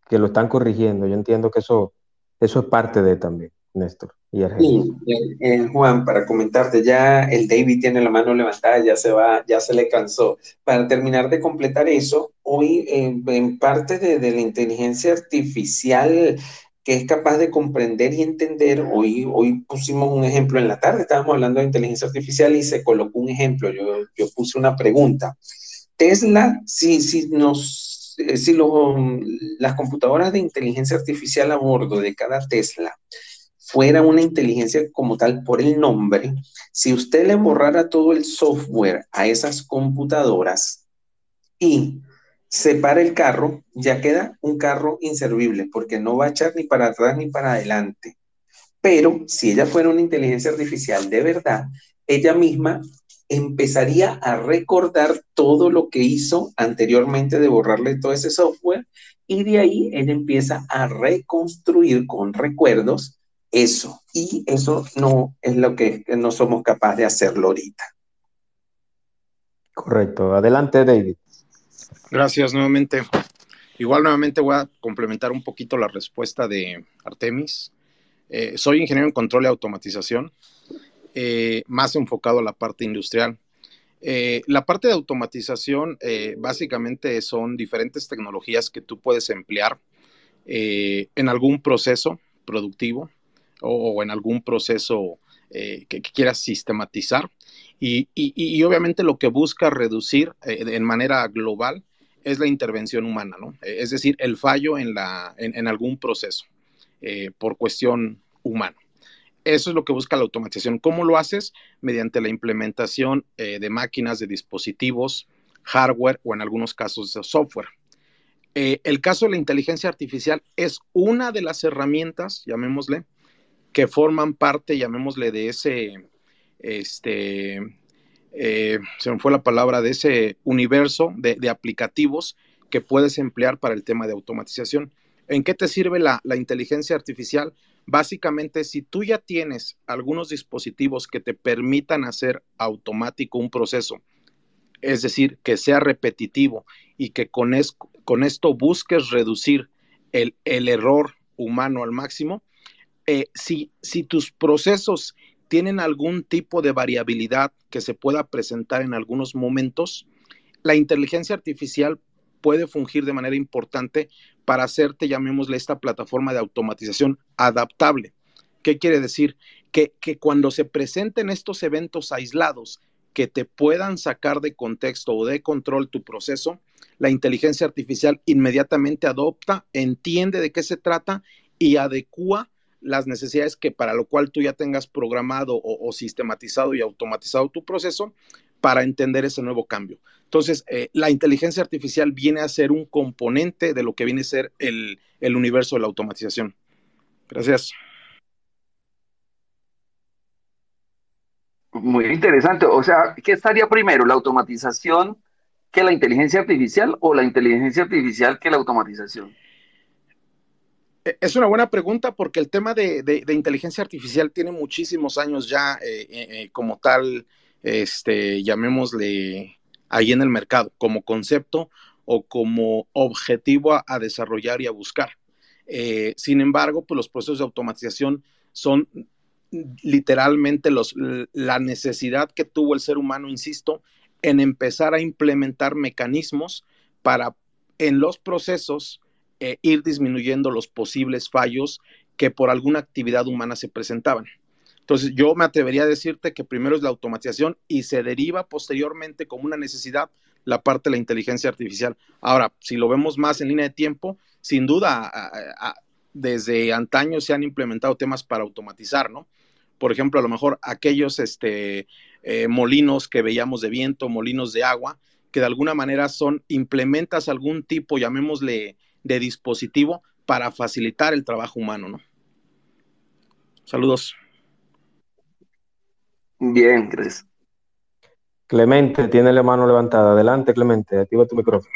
que lo están corrigiendo. Yo entiendo que eso, eso es parte de también, Néstor. Sí, eh, Juan, para comentarte, ya el David tiene la mano levantada, ya se va, ya se le cansó. Para terminar de completar eso, hoy en parte de, la inteligencia artificial que es capaz de comprender y entender, hoy, hoy pusimos un ejemplo en la tarde, estábamos hablando de inteligencia artificial y se colocó un ejemplo, yo, yo puse una pregunta. Tesla, si, si nos, eh, si las computadoras de inteligencia artificial a bordo de cada Tesla fuera una inteligencia como tal por el nombre, si usted le borrara todo el software a esas computadoras y separa el carro, ya queda un carro inservible porque no va a echar ni para atrás ni para adelante. Pero si ella fuera una inteligencia artificial de verdad, ella misma empezaría a recordar todo lo que hizo anteriormente de borrarle todo ese software y de ahí ella empieza a reconstruir con recuerdos eso. Y eso no es lo que no somos capaces de hacerlo ahorita. Correcto. Adelante, David. Gracias nuevamente. Igual nuevamente voy a complementar un poquito la respuesta de Artemis. Eh, soy ingeniero en control y automatización, eh, más enfocado a la parte industrial. Eh, la parte de automatización básicamente son diferentes tecnologías que tú puedes emplear en algún proceso productivo o, en algún proceso que, quieras sistematizar. Y, obviamente lo que busca reducir en manera global es la intervención humana, ¿no? Es decir, el fallo en, la, en algún proceso. Eh, por cuestión humana. Eso es lo que busca la automatización. ¿Cómo lo haces? Mediante la implementación eh, de máquinas, de dispositivos, hardware o en algunos casos de software. Eh, el caso de la inteligencia artificial es una de las herramientas, llamémosle, que forman parte, llamémosle, de ese, este, se me fue la palabra, de ese universo de aplicativos que puedes emplear para el tema de automatización. ¿En qué te sirve la, inteligencia artificial? Básicamente, si tú ya tienes algunos dispositivos que te permitan hacer automático un proceso, es decir, que sea repetitivo y que con, esto busques reducir el, error humano al máximo, eh, si, tus procesos tienen algún tipo de variabilidad que se pueda presentar en algunos momentos, la inteligencia artificial puede fungir de manera importante para hacerte, llamémosle, esta plataforma de automatización adaptable. ¿Qué quiere decir? Que, cuando se presenten estos eventos aislados que te puedan sacar de contexto o de control tu proceso, la inteligencia artificial inmediatamente adopta, entiende de qué se trata y adecua las necesidades que para lo cual tú ya tengas programado o sistematizado y automatizado tu proceso para entender ese nuevo cambio. Entonces, eh, la inteligencia artificial viene a ser un componente de lo que viene a ser el, universo de la automatización. Gracias. Muy interesante. O sea, ¿qué estaría primero, la automatización que la inteligencia artificial o la inteligencia artificial que la automatización? E, es una buena pregunta porque el tema de, inteligencia artificial tiene muchísimos años ya eh, eh, como tal, este, llamémosle ahí en el mercado como concepto o como objetivo a, desarrollar y a buscar. Eh, sin embargo, pues los procesos de automatización son literalmente los, la necesidad que tuvo el ser humano, insisto, en empezar a implementar mecanismos para en los procesos eh, ir disminuyendo los posibles fallos que por alguna actividad humana se presentaban. Entonces, yo me atrevería a decirte que primero es la automatización y se deriva posteriormente como una necesidad la parte de la inteligencia artificial. Ahora, si lo vemos más en línea de tiempo, sin duda, desde antaño se han implementado temas para automatizar, ¿no? Por ejemplo, a lo mejor aquellos este, eh, molinos que veíamos de viento, molinos de agua, que de alguna manera son, implementas algún tipo, llamémosle, de dispositivo para facilitar el trabajo humano, ¿no? Saludos. Bien, gracias. Clemente, tiene la mano levantada. Adelante, Clemente, activa tu micrófono.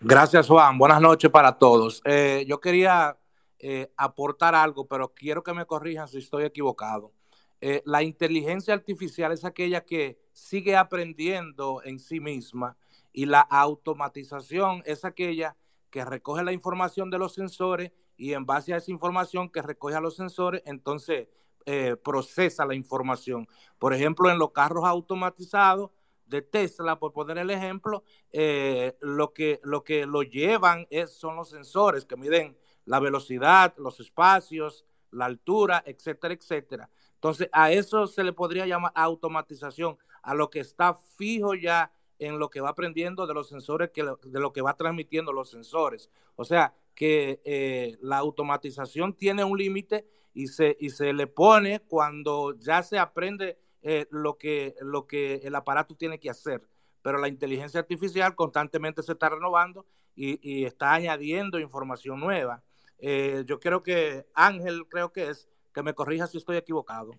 Gracias, Juan. Buenas noches para todos. Eh, yo quería eh, aportar algo, pero quiero que me corrijan si estoy equivocado. Eh, la inteligencia artificial es aquella que sigue aprendiendo en sí misma y la automatización es aquella que recoge la información de los sensores y en base a esa información que recoge a los sensores, entonces eh, procesa la información. Por ejemplo, en los carros automatizados de Tesla, por poner el ejemplo, eh, lo, que, lo que lo llevan es, son los sensores que miden la velocidad, los espacios, la altura, etcétera, etcétera. Entonces, a eso se le podría llamar automatización, a lo que está fijo ya en lo que va aprendiendo de los sensores, que de lo que va transmitiendo los sensores. O sea, que eh, la automatización tiene un límite y se, y se le pone cuando ya se aprende eh, lo, que, lo que el aparato tiene que hacer. Pero la inteligencia artificial constantemente se está renovando y, está añadiendo información nueva. Eh, yo creo que Ángel, creo que es, que me corrija si estoy equivocado.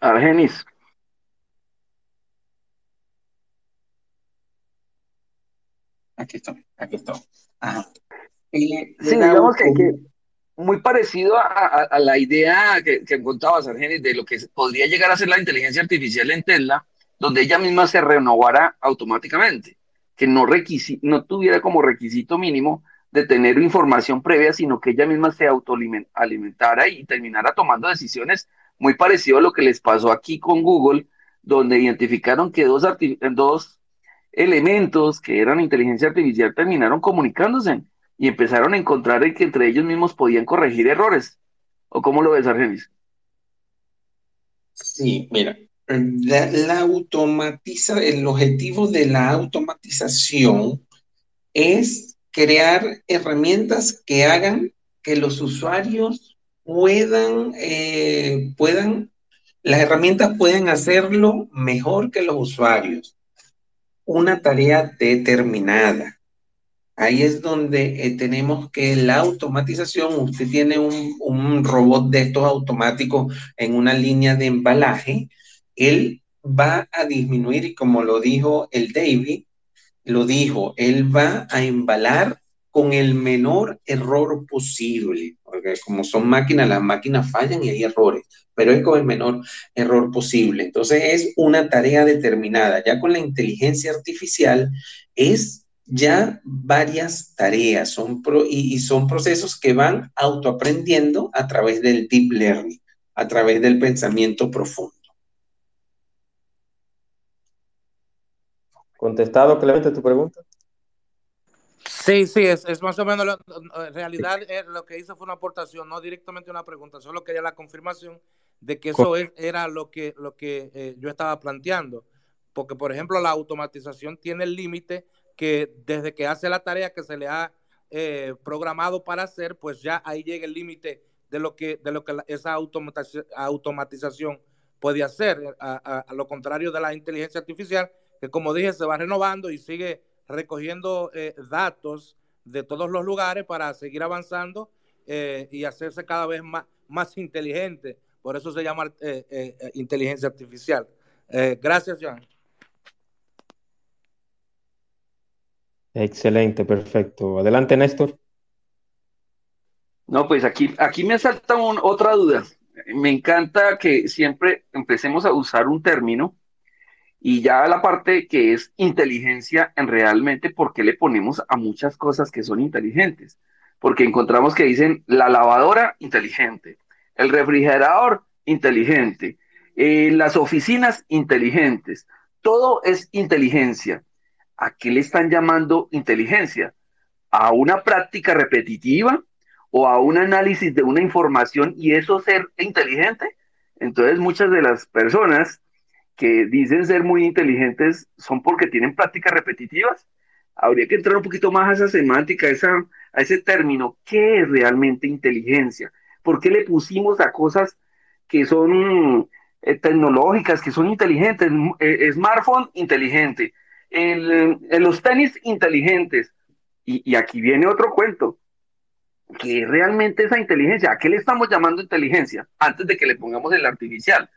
Argenis. Aquí estoy, aquí estoy. sí, digamos que, muy parecido a, la idea que, que contabas, Argenis, de lo que podría llegar a ser la inteligencia artificial en Tesla, donde ella misma se renovara automáticamente, que no, no tuviera como requisito mínimo de tener información previa, sino que ella misma se autoalimentara y terminara tomando decisiones muy parecido a lo que les pasó aquí con Google, donde identificaron que dos, dos elementos que eran inteligencia artificial terminaron comunicándose y empezaron a encontrar que entre ellos mismos podían corregir errores. ¿O cómo lo ves, Argenis? Sí, mira, la, automatiza, el objetivo de la automatización es crear herramientas que hagan que los usuarios puedan, eh, puedan, las herramientas pueden hacerlo mejor que los usuarios. Una tarea determinada. Ahí es donde eh, tenemos que la automatización, usted tiene un, un robot de estos automáticos en una línea de embalaje, él va a disminuir, como lo dijo el David, lo dijo, él va a embalar con el menor error posible, porque como son máquinas, las máquinas fallan y hay errores, pero es con el menor error posible. Entonces es una tarea determinada. Ya con la inteligencia artificial es ya varias tareas son y, y son procesos que van autoaprendiendo a través del deep learning, a través del pensamiento profundo. ¿Contestado Clemente tu pregunta? Sí, sí, es, más o menos, en realidad eh, lo que hizo fue una aportación, no directamente una pregunta, solo quería la confirmación de que eso era lo que, lo que eh, yo estaba planteando. Porque, por ejemplo, la automatización tiene el límite que desde que hace la tarea que se le ha eh, programado para hacer, pues ya ahí llega el límite de lo que, de lo que esa automatización puede hacer, a, lo contrario de la inteligencia artificial, que como dije, se va renovando y sigue recogiendo eh, datos de todos los lugares para seguir avanzando eh, y hacerse cada vez más, más inteligente. Por eso se llama eh, inteligencia artificial. gracias, John. Excelente, perfecto. Adelante, Néstor. No, pues aquí, aquí me salta otra duda. Me encanta que siempre empecemos a usar un término y ya la parte que es inteligencia, en realmente, ¿por qué le ponemos a muchas cosas que son inteligentes? Porque encontramos que dicen la lavadora inteligente, el refrigerador inteligente, eh, las oficinas inteligentes, todo es inteligencia. ¿A qué le están llamando inteligencia? ¿A una práctica repetitiva o a un análisis de una información y eso ser inteligente? Entonces muchas de las personas que dicen ser muy inteligentes son porque tienen prácticas repetitivas. Habría que entrar un poquito más a esa semántica, a, ese término. ¿Qué es realmente inteligencia? ¿Por qué le pusimos a cosas que son eh, tecnológicas, que son inteligentes? Eh, smartphone inteligente, el, los tenis inteligentes. Y, y aquí viene otro cuento. ¿Qué es realmente esa inteligencia? ¿A qué le estamos llamando inteligencia? Antes de que le pongamos el artificial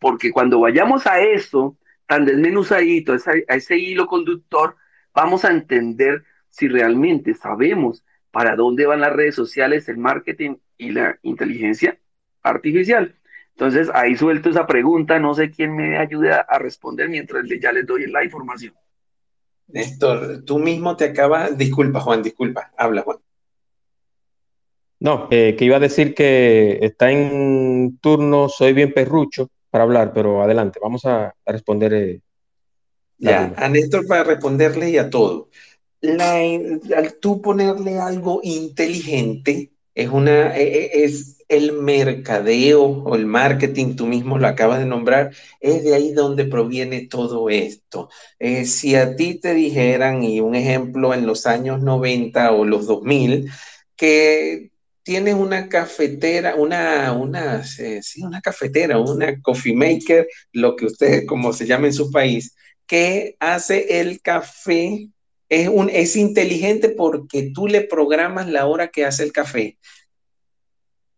porque cuando vayamos a eso, tan desmenuzadito, a ese hilo conductor, vamos a entender si realmente sabemos para dónde van las redes sociales, el marketing y la inteligencia artificial. Entonces, ahí suelto esa pregunta, no sé quién me ayuda a responder mientras ya les doy la información. Néstor, tú mismo te acabas, disculpa Juan, disculpa, habla Juan. No, eh, que iba a decir que está en turno, soy bien perrucho, para hablar, pero adelante, vamos a, responder. Eh, ya, a Néstor para responderle y a todo. al tú ponerle algo inteligente, es, una, e, e, es el mercadeo o el marketing, tú mismo lo acabas de nombrar, es de ahí donde proviene todo esto. Eh, si a ti te dijeran, y un ejemplo en los años 90 o los 2000, que tienes una cafetera, una, una, sí, una cafetera, una coffee maker, lo que ustedes, como se llama en su país, que hace el café, es, un, es inteligente porque tú le programas la hora que hace el café.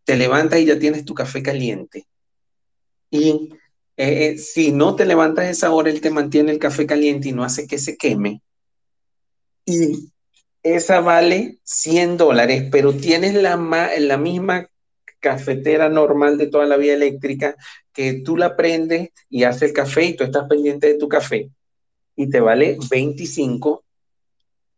Te levantas y ya tienes tu café caliente. Y eh, eh, si no te levantas esa hora, él te mantiene el café caliente y no hace que se queme. Y esa vale 100 dólares, pero tienes la, la misma cafetera normal de toda la vía eléctrica que tú la prendes y hace el café y tú estás pendiente de tu café y te vale 25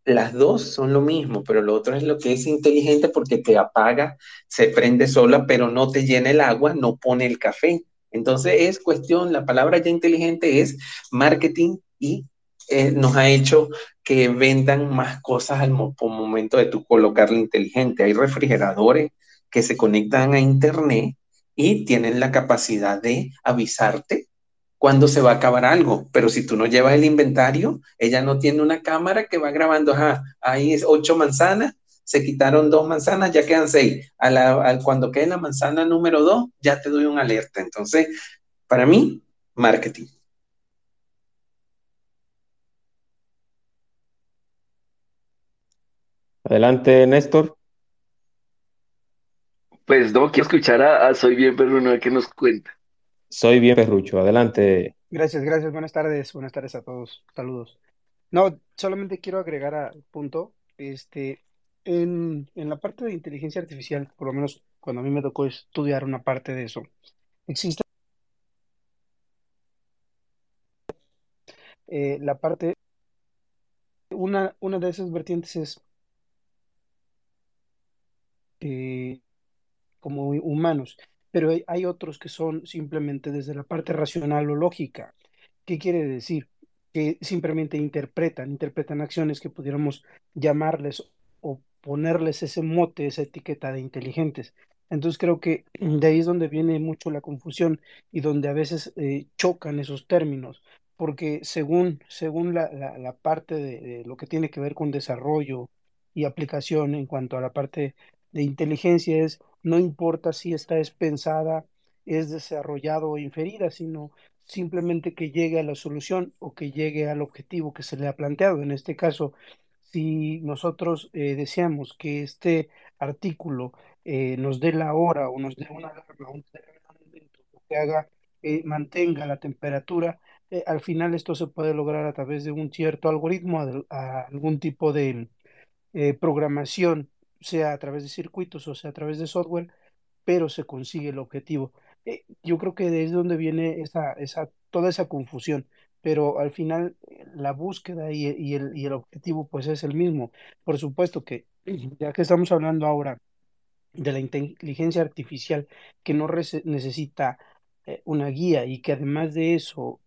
las dos son lo mismo, pero lo otro es lo que es inteligente porque te apaga, se prende sola, pero no te llena el agua, no pone el café. Entonces es cuestión, la palabra ya inteligente es marketing y eh, nos ha hecho que vendan más cosas al momento de tú colocarle inteligente. Hay refrigeradores que se conectan a internet y tienen la capacidad de avisarte cuándo se va a acabar algo. Pero si tú no llevas el inventario, ella no tiene una cámara que va grabando, ajá, ahí es ocho manzanas, se quitaron dos manzanas, ya quedan seis. A cuando quede la manzana número dos, ya te doy un alerta. Entonces, para mí, marketing. Adelante, Néstor. Pues no, quiero escuchar a, Soy Bien Perruno, que nos cuenta. Soy Bien Perrucho, adelante. Gracias, gracias. Buenas tardes, buenas tardes a todos. Saludos. No, solamente quiero agregar al punto, este, en, en la parte de inteligencia artificial, por lo menos cuando a mí me tocó estudiar una parte de eso, existe eh, la parte, una, una de esas vertientes es eh, como humanos, pero hay, otros que son simplemente desde la parte racional o lógica. ¿Qué quiere decir? Que simplemente interpretan, interpretan acciones que pudiéramos llamarles o ponerles ese mote, esa etiqueta de inteligentes. Entonces creo que de ahí es donde viene mucho la confusión y donde a veces eh, chocan esos términos, porque según, según la, la, parte de, lo que tiene que ver con desarrollo y aplicación en cuanto a la parte de inteligencia es, no importa si esta es pensada, es desarrollado o inferida, sino simplemente que llegue a la solución o que llegue al objetivo que se le ha planteado. En este caso, si nosotros eh, deseamos que este artículo eh, nos dé la hora o nos dé una alarma, un que haga, eh, mantenga la temperatura, al final esto se puede lograr a través de un cierto algoritmo, algún tipo de programación sea a través de circuitos o sea a través de software, pero se consigue el objetivo. Eh, yo creo que es donde viene esa, esa, toda esa confusión, pero al final eh, la búsqueda y, y, el, y el objetivo pues es el mismo. Por supuesto que ya que estamos hablando ahora de la inteligencia artificial que no necesita eh, una guía y que además de eso,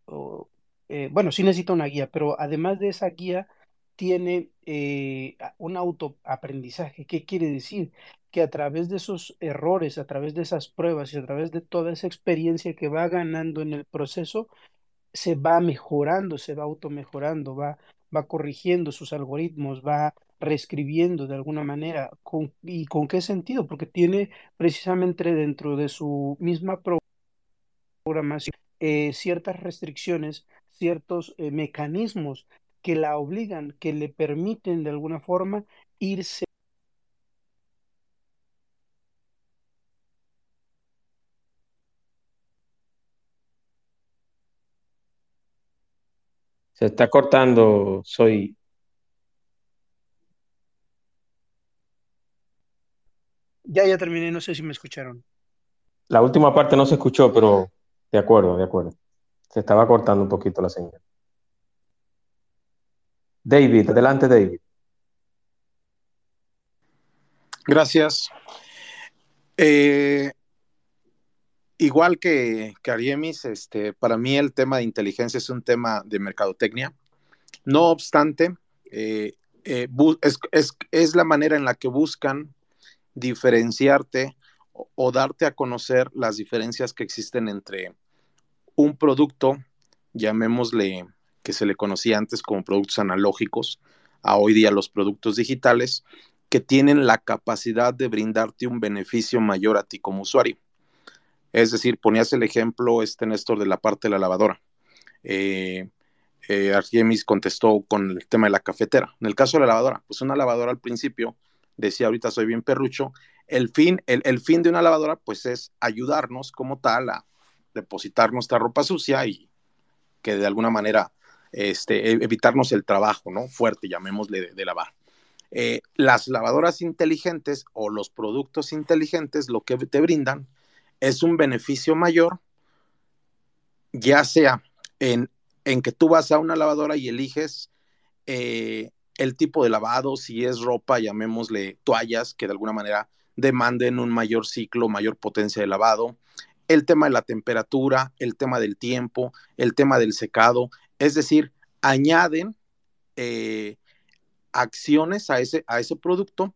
bueno, sí necesita una guía, pero además de esa guía tiene eh, un autoaprendizaje. ¿Qué quiere decir? Que a través de esos errores, a través de esas pruebas y a través de toda esa experiencia que va ganando en el proceso, se va mejorando, se va automejorando, va, va corrigiendo sus algoritmos, va reescribiendo de alguna manera. ¿Y con qué sentido? Porque tiene precisamente dentro de su misma programación eh, ciertas restricciones, ciertos eh, mecanismos que la obligan, que le permiten de alguna forma irse. Se está cortando, soy. Ya, ya terminé, no sé si me escucharon. La última parte no se escuchó, pero de acuerdo, de acuerdo. Se estaba cortando un poquito la señal. David, adelante David. Gracias. Eh, igual que, que Ariemis, este, para mí el tema de inteligencia es un tema de mercadotecnia. No obstante, eh, eh, es, la manera en la que buscan diferenciarte o, darte a conocer las diferencias que existen entre un producto, llamémosle que se le conocía antes como productos analógicos, a hoy día los productos digitales, que tienen la capacidad de brindarte un beneficio mayor a ti como usuario. Es decir, ponías el ejemplo, este Néstor, de la parte de la lavadora. Eh, eh, Argemis contestó con el tema de la cafetera. En el caso de la lavadora, pues una lavadora al principio, decía ahorita soy bien perrucho, el fin, el, el fin de una lavadora pues es ayudarnos como tal a depositar nuestra ropa sucia y que de alguna manera este, e, evitarnos el trabajo, ¿no? Fuerte, llamémosle de, lavar. Eh, las lavadoras inteligentes o los productos inteligentes lo que te brindan es un beneficio mayor, ya sea en, que tú vas a una lavadora y eliges eh, el tipo de lavado, si es ropa, llamémosle toallas, que de alguna manera demanden un mayor ciclo, mayor potencia de lavado, el tema de la temperatura, el tema del tiempo, el tema del secado, es decir, añaden eh, acciones a ese, a ese producto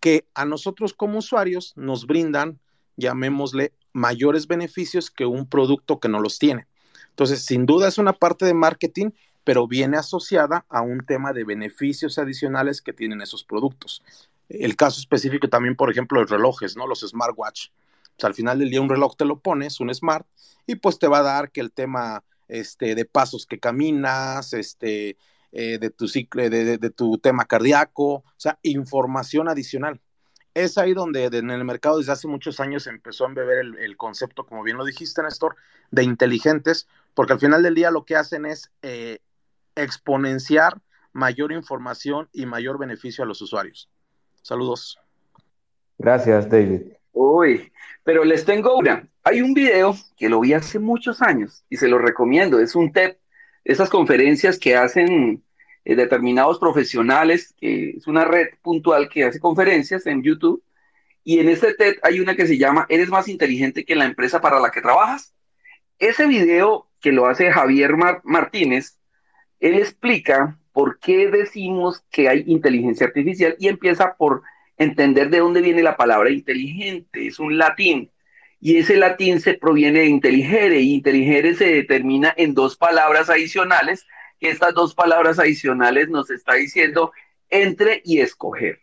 que a nosotros como usuarios nos brindan, llamémosle, mayores beneficios que un producto que no los tiene. Entonces, sin duda es una parte de marketing, pero viene asociada a un tema de beneficios adicionales que tienen esos productos. El caso específico también, por ejemplo, los relojes, ¿no? Los smartwatch. al final del día un reloj te lo pones, un smart, y pues te va a dar que el tema este, de pasos que caminas, este, eh, de, tu ciclo, de, tu tema cardíaco, o sea, información adicional. Es ahí donde en el mercado desde hace muchos años empezó a embeber el, concepto, como bien lo dijiste, Néstor, de inteligentes, porque al final del día lo que hacen es eh, exponenciar mayor información y mayor beneficio a los usuarios. Saludos. Gracias, David. Uy, pero les tengo una. Hay un video que lo vi hace muchos años y se lo recomiendo. Es un TED esas conferencias que hacen eh, determinados profesionales, que es una red puntual que hace conferencias en YouTube. Y en este TED hay una que se llama Eres más inteligente que la empresa para la que trabajas. Ese video que lo hace Javier Martínez, él explica por qué decimos que hay inteligencia artificial y empieza por entender de dónde viene la palabra inteligente. Es un latín y ese latín se proviene de inteligere y inteligere se determina en dos palabras adicionales, que estas dos palabras adicionales nos está diciendo entre y escoger.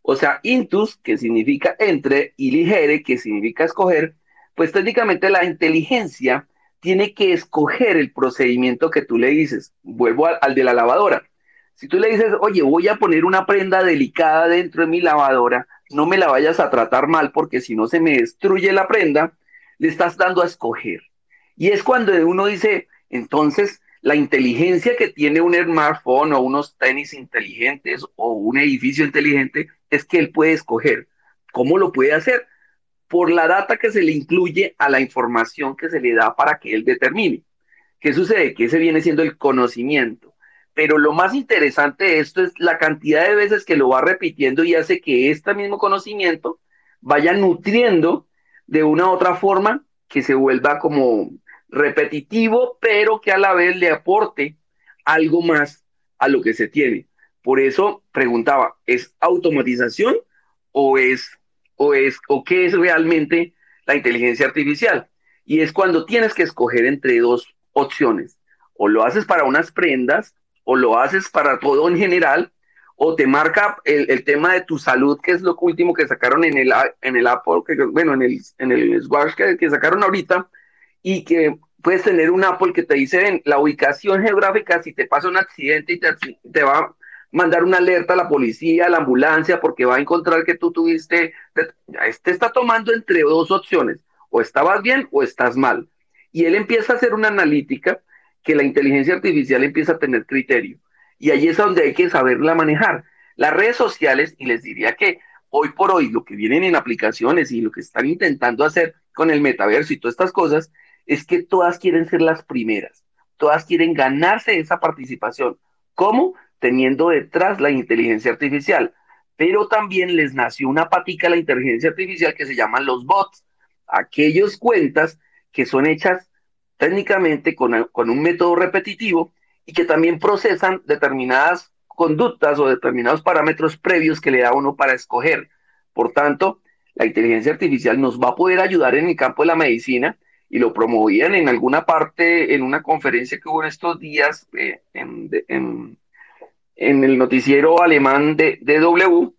O sea, intus, que significa entre, y ligere, que significa escoger, pues técnicamente la inteligencia tiene que escoger el procedimiento que tú le dices. Vuelvo al, al de la lavadora. Si tú le dices, oye, voy a poner una prenda delicada dentro de mi lavadora, no me la vayas a tratar mal porque si no se me destruye la prenda, le estás dando a escoger. Y es cuando uno dice, entonces, la inteligencia que tiene un smartphone o unos tenis inteligentes o un edificio inteligente es que él puede escoger. ¿Cómo lo puede hacer? Por la data que se le incluye a la información que se le da para que él determine. ¿Qué sucede? Que ese viene siendo el conocimiento. Pero lo más interesante de esto es la cantidad de veces que lo va repitiendo y hace que este mismo conocimiento vaya nutriendo de una u otra forma que se vuelva como repetitivo, pero que a la vez le aporte algo más a lo que se tiene. Por eso preguntaba, ¿es automatización o es o es o qué es realmente la inteligencia artificial? Y es cuando tienes que escoger entre dos opciones. O lo haces para unas prendas o lo haces para todo en general, o te marca el, tema de tu salud, que es lo último que sacaron en el, en el Apple, que, bueno, en el, en el Swatch que, sacaron ahorita, y que puedes tener un Apple que te dice la ubicación geográfica, si te pasa un accidente y te, te va a mandar una alerta a la policía, a la ambulancia, porque va a encontrar que tú tuviste, este está tomando entre dos opciones, o estabas bien o estás mal. Y él empieza a hacer una analítica que la inteligencia artificial empieza a tener criterio. Y ahí es donde hay que saberla manejar. Las redes sociales, y les diría que hoy por hoy lo que vienen en aplicaciones y lo que están intentando hacer con el metaverso y todas estas cosas, es que todas quieren ser las primeras, todas quieren ganarse esa participación. ¿Cómo? Teniendo detrás la inteligencia artificial. Pero también les nació una patica a la inteligencia artificial que se llaman los bots, aquellos cuentas que son hechas técnicamente con, un método repetitivo y que también procesan determinadas conductas o determinados parámetros previos que le da uno para escoger. Por tanto, la inteligencia artificial nos va a poder ayudar en el campo de la medicina y lo promovían en alguna parte en una conferencia que hubo en estos días eh, en, el noticiero alemán de DW,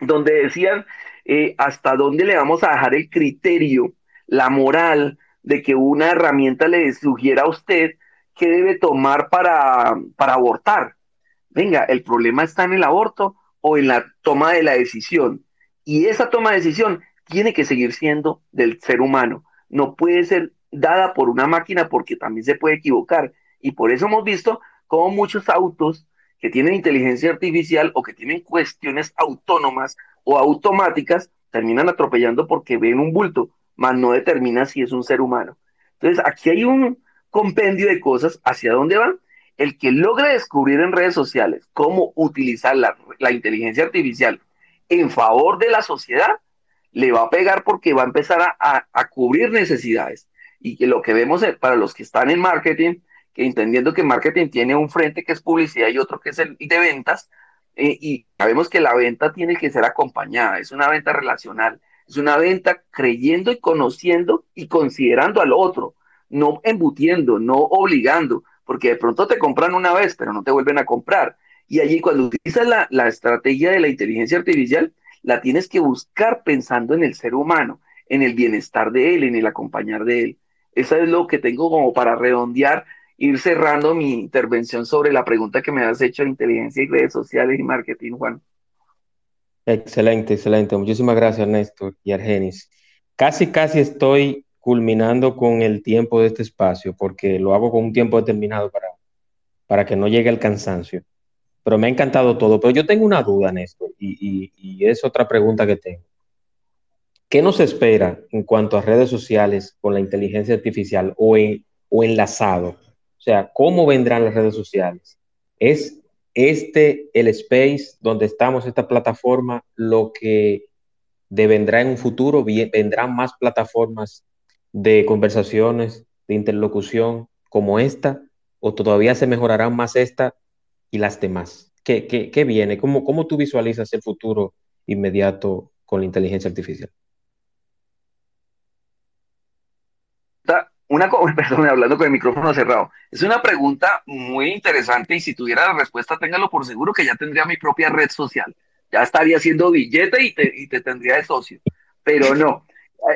donde decían eh, hasta dónde le vamos a dejar el criterio, la moral, de que una herramienta le sugiera a usted qué debe tomar para, para abortar. Venga, el problema está en el aborto o en la toma de la decisión. Y esa toma de decisión tiene que seguir siendo del ser humano. No puede ser dada por una máquina porque también se puede equivocar. Y por eso hemos visto cómo muchos autos que tienen inteligencia artificial o que tienen cuestiones autónomas o automáticas terminan atropellando porque ven un bulto mas no determina si es un ser humano. Entonces, aquí hay un compendio de cosas hacia dónde van el que logre descubrir en redes sociales cómo utilizar la, inteligencia artificial en favor de la sociedad, le va a pegar porque va a empezar a, cubrir necesidades. Y que lo que vemos para los que están en marketing, que entendiendo que marketing tiene un frente que es publicidad y otro que es el de ventas, eh, y sabemos que la venta tiene que ser acompañada, es una venta relacional, es una venta creyendo y conociendo y considerando al otro, no embutiendo, no obligando, porque de pronto te compran una vez, pero no te vuelven a comprar. Y allí cuando utilizas la, estrategia de la inteligencia artificial, la tienes que buscar pensando en el ser humano, en el bienestar de él, en el acompañar de él. Eso es lo que tengo como para redondear, ir cerrando mi intervención sobre la pregunta que me has hecho de inteligencia y redes sociales y marketing, Juan. Excelente, excelente. Muchísimas gracias, Néstor y Argenis. Casi, casi estoy culminando con el tiempo de este espacio, porque lo hago con un tiempo determinado para, para que no llegue el cansancio. Pero me ha encantado todo. Pero yo tengo una duda, Néstor, y, y, es otra pregunta que tengo. ¿Qué nos espera en cuanto a redes sociales con la inteligencia artificial o, o enlazado? O sea, ¿cómo vendrán las redes sociales? ¿Es este el space donde estamos, esta plataforma, lo que devendrá en un futuro? ¿Vendrán más plataformas de conversaciones, de interlocución como esta, o todavía se mejorarán más esta y las demás? ¿Qué, qué, viene? ¿Cómo, ¿Cómo tú visualizas el futuro inmediato con la inteligencia artificial? Una, perdón, hablando con el micrófono cerrado. Es una pregunta muy interesante y si tuviera la respuesta, téngalo por seguro que ya tendría mi propia red social. Ya estaría haciendo billete y te, y te tendría de socio. Pero no,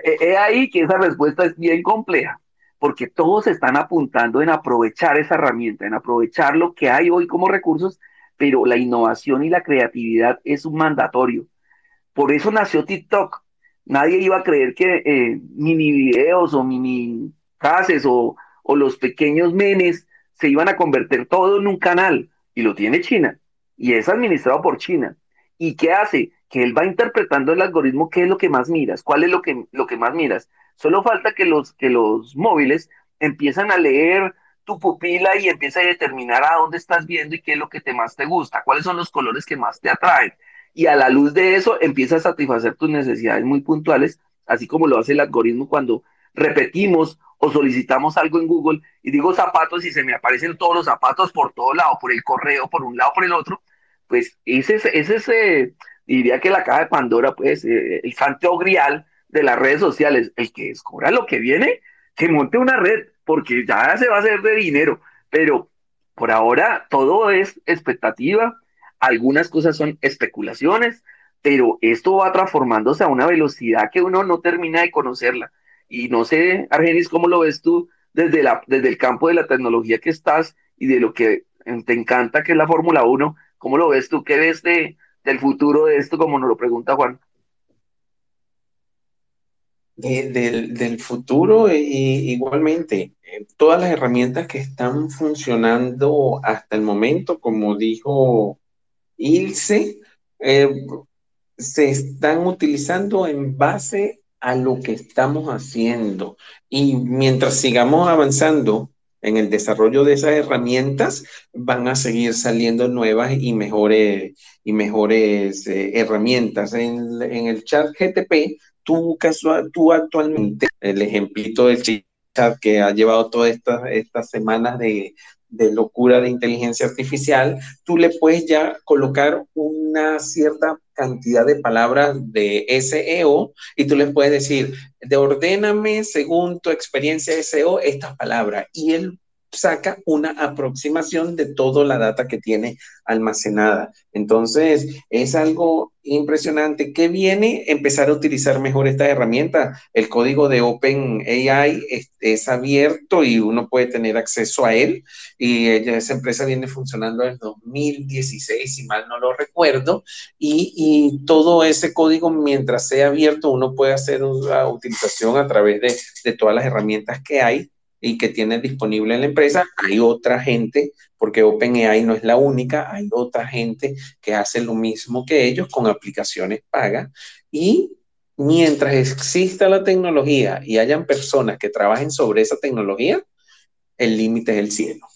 He ahí que esa respuesta es bien compleja, porque todos están apuntando en aprovechar esa herramienta, en aprovechar lo que hay hoy como recursos, pero la innovación y la creatividad es un mandatorio. Por eso nació TikTok. Nadie iba a creer que eh, mini videos o mini cases o, o los pequeños memes se iban a convertir todo en un canal. Y lo tiene China. Y es administrado por China. ¿Y qué hace? que él va interpretando el algoritmo, qué es lo que más miras, cuál es lo que, lo que más miras. Solo falta que los, que los móviles empiezan a leer tu pupila y empieza a determinar a dónde estás viendo y qué es lo que te más te gusta, cuáles son los colores que más te atraen. Y a la luz de eso empieza a satisfacer tus necesidades muy puntuales, así como lo hace el algoritmo cuando repetimos o solicitamos algo en Google y digo zapatos y se me aparecen todos los zapatos por todo lado, por el correo, por un lado, por el otro, pues ese es ese, diría que la caja de Pandora, pues, eh, el santo grial de las redes sociales, el que descubra lo que viene, que monte una red, porque ya se va a hacer de dinero, pero por ahora todo es expectativa, algunas cosas son especulaciones, pero esto va transformándose a una velocidad que uno no termina de conocerla. Y no sé, Argenis, ¿cómo lo ves tú desde, la, desde el campo de la tecnología que estás y de lo que te encanta que es la Fórmula 1? ¿Cómo lo ves tú? ¿Qué ves de, del futuro de esto, como nos lo pregunta Juan? del, futuro, e, igualmente, eh, todas las herramientas que están funcionando hasta el momento, como dijo Ilse, eh, se están utilizando en base a lo que estamos haciendo. Y mientras sigamos avanzando en el desarrollo de esas herramientas van a seguir saliendo nuevas y mejores, y mejores eh, herramientas. En, el chat GTP, tú, actualmente, el ejemplito del chat que ha llevado todas estas, estas semanas de locura de inteligencia artificial, tú le puedes ya colocar una cierta cantidad de palabras de SEO y tú les puedes decir, de ordéname según tu experiencia SEO estas palabras y él saca una aproximación de toda la data que tiene almacenada. Entonces, es algo impresionante que viene empezar a utilizar mejor esta herramienta. El código de OpenAI es, es abierto y uno puede tener acceso a él. Y esa empresa viene funcionando en 2016, si mal no lo recuerdo. Y, y todo ese código, mientras sea abierto, uno puede hacer una utilización a través de, de todas las herramientas que hay y que tiene disponible en la empresa, hay otra gente, porque OpenAI no es la única, hay otra gente que hace lo mismo que ellos con aplicaciones pagas y mientras exista la tecnología y hayan personas que trabajen sobre esa tecnología, el límite es el cielo.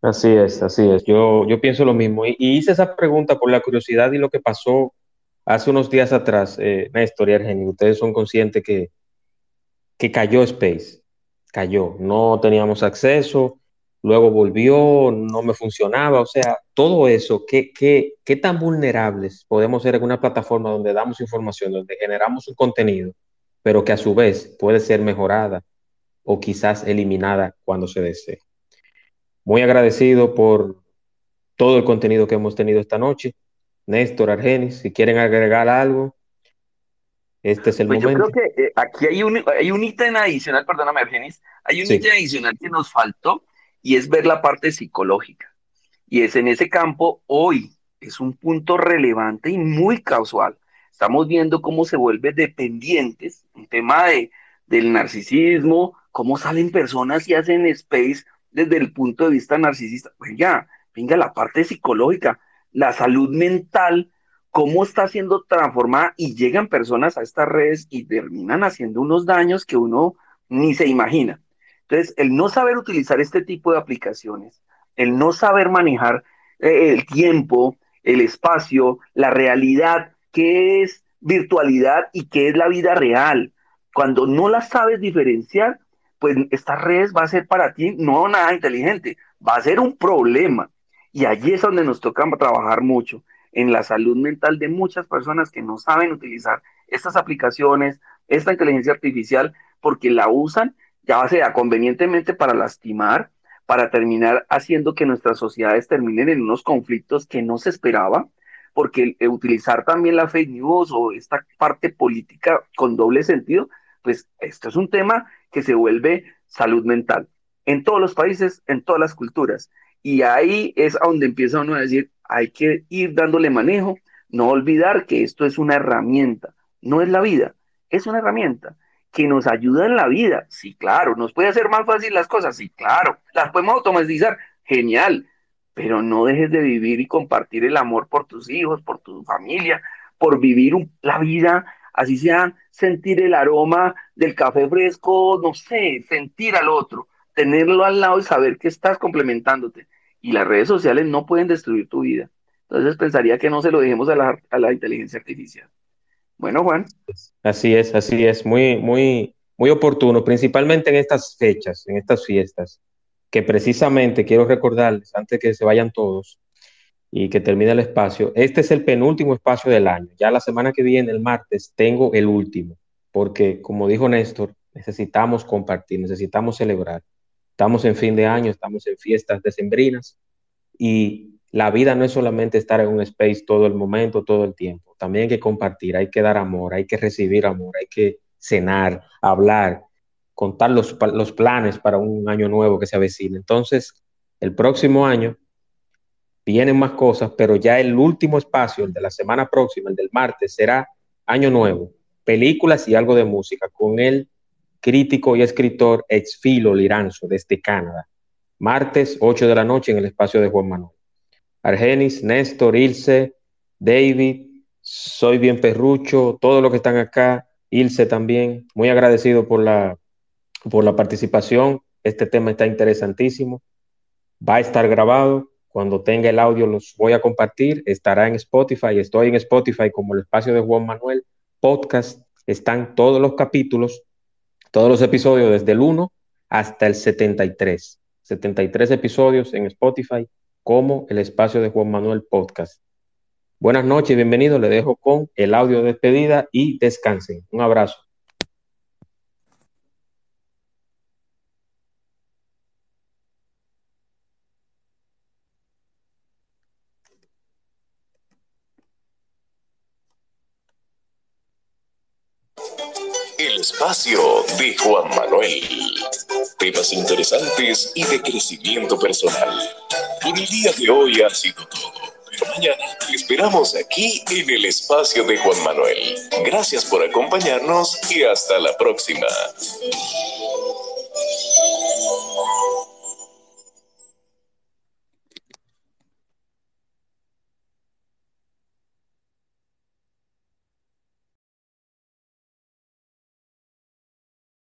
Así es, así es. Yo, yo pienso lo mismo. Y, hice esa pregunta por la curiosidad y lo que pasó hace unos días atrás, eh, Néstor y Argenio. Ustedes son conscientes que, que cayó Space, cayó. No teníamos acceso, luego volvió, no me funcionaba. O sea, todo eso, ¿qué, qué, qué tan vulnerables podemos ser en una plataforma donde damos información, donde generamos un contenido, pero que a su vez puede ser mejorada o quizás eliminada cuando se desee? Muy agradecido por todo el contenido que hemos tenido esta noche. Néstor, Argenis, si quieren agregar algo, este es el pues momento. Yo creo que eh, aquí hay un, hay un ítem adicional, perdóname, Argenis, hay un ítem adicional que nos faltó y es ver la parte psicológica. Y es en ese campo, hoy es un punto relevante y muy casual. Estamos viendo cómo se vuelve dependientes, un tema de, del narcisismo, cómo salen personas y hacen space desde el punto de vista narcisista. Venga, venga la parte psicológica, la salud mental, cómo está siendo transformada y llegan personas a estas redes y terminan haciendo unos daños que uno ni se imagina. Entonces, el no saber utilizar este tipo de aplicaciones, el no saber manejar eh, el tiempo, el espacio, la realidad, qué es virtualidad y qué es la vida real. Cuando no la sabes diferenciar, pues estas redes va a ser para ti no nada inteligente, va a ser un problema. Y allí es donde nos toca trabajar mucho, en la salud mental de muchas personas que no saben utilizar estas aplicaciones, esta inteligencia artificial, porque la usan ya sea convenientemente para lastimar, para terminar haciendo que nuestras sociedades terminen en unos conflictos que no se esperaba, porque utilizar también la fake news o esta parte política con doble sentido, pues esto es un tema que se vuelve salud mental en todos los países, en todas las culturas. Y ahí es a donde empieza uno a decir, hay que ir dándole manejo, no olvidar que esto es una herramienta, no es la vida, es una herramienta que nos ayuda en la vida. Sí, claro, nos puede hacer más fácil las cosas, sí, claro, las podemos automatizar, genial, pero no dejes de vivir y compartir el amor por tus hijos, por tu familia, por vivir la vida así sea sentir el aroma del café fresco, no sé, sentir al otro, tenerlo al lado y saber que estás complementándote. Y las redes sociales no pueden destruir tu vida. Entonces pensaría que no se lo dejemos a la, a la inteligencia artificial. Bueno, Juan. Así es, así es, muy, muy, muy oportuno, principalmente en estas fechas, en estas fiestas, que precisamente quiero recordarles, antes que se vayan todos, y que termine el espacio. Este es el penúltimo espacio del año. Ya la semana que viene, el martes, tengo el último, porque como dijo Néstor, necesitamos compartir, necesitamos celebrar. Estamos en fin de año, estamos en fiestas decembrinas y la vida no es solamente estar en un space todo el momento, todo el tiempo. También hay que compartir, hay que dar amor, hay que recibir amor, hay que cenar, hablar, contar los, los planes para un año nuevo que se avecina. Entonces, el próximo año vienen más cosas, pero ya el último espacio, el de la semana próxima, el del martes, será Año Nuevo, películas y algo de música, con el crítico y escritor Exfilo Liranzo desde Canadá. Martes, 8 de la noche, en el espacio de Juan Manuel. Argenis, Néstor, Ilse, David, Soy Bien Perrucho, todos los que están acá, Ilse también, muy agradecido por la, por la participación. Este tema está interesantísimo. Va a estar grabado cuando tenga el audio los voy a compartir. Estará en Spotify. Estoy en Spotify como el espacio de Juan Manuel. Podcast. Están todos los capítulos, todos los episodios desde el 1 hasta el 73. 73 episodios en Spotify como el espacio de Juan Manuel Podcast. Buenas noches, bienvenido. Le dejo con el audio de despedida y descansen. Un abrazo. Espacio de Juan Manuel. Temas interesantes y de crecimiento personal. Por el día de hoy ha sido todo. Pero mañana te esperamos aquí en el espacio de Juan Manuel. Gracias por acompañarnos y hasta la próxima.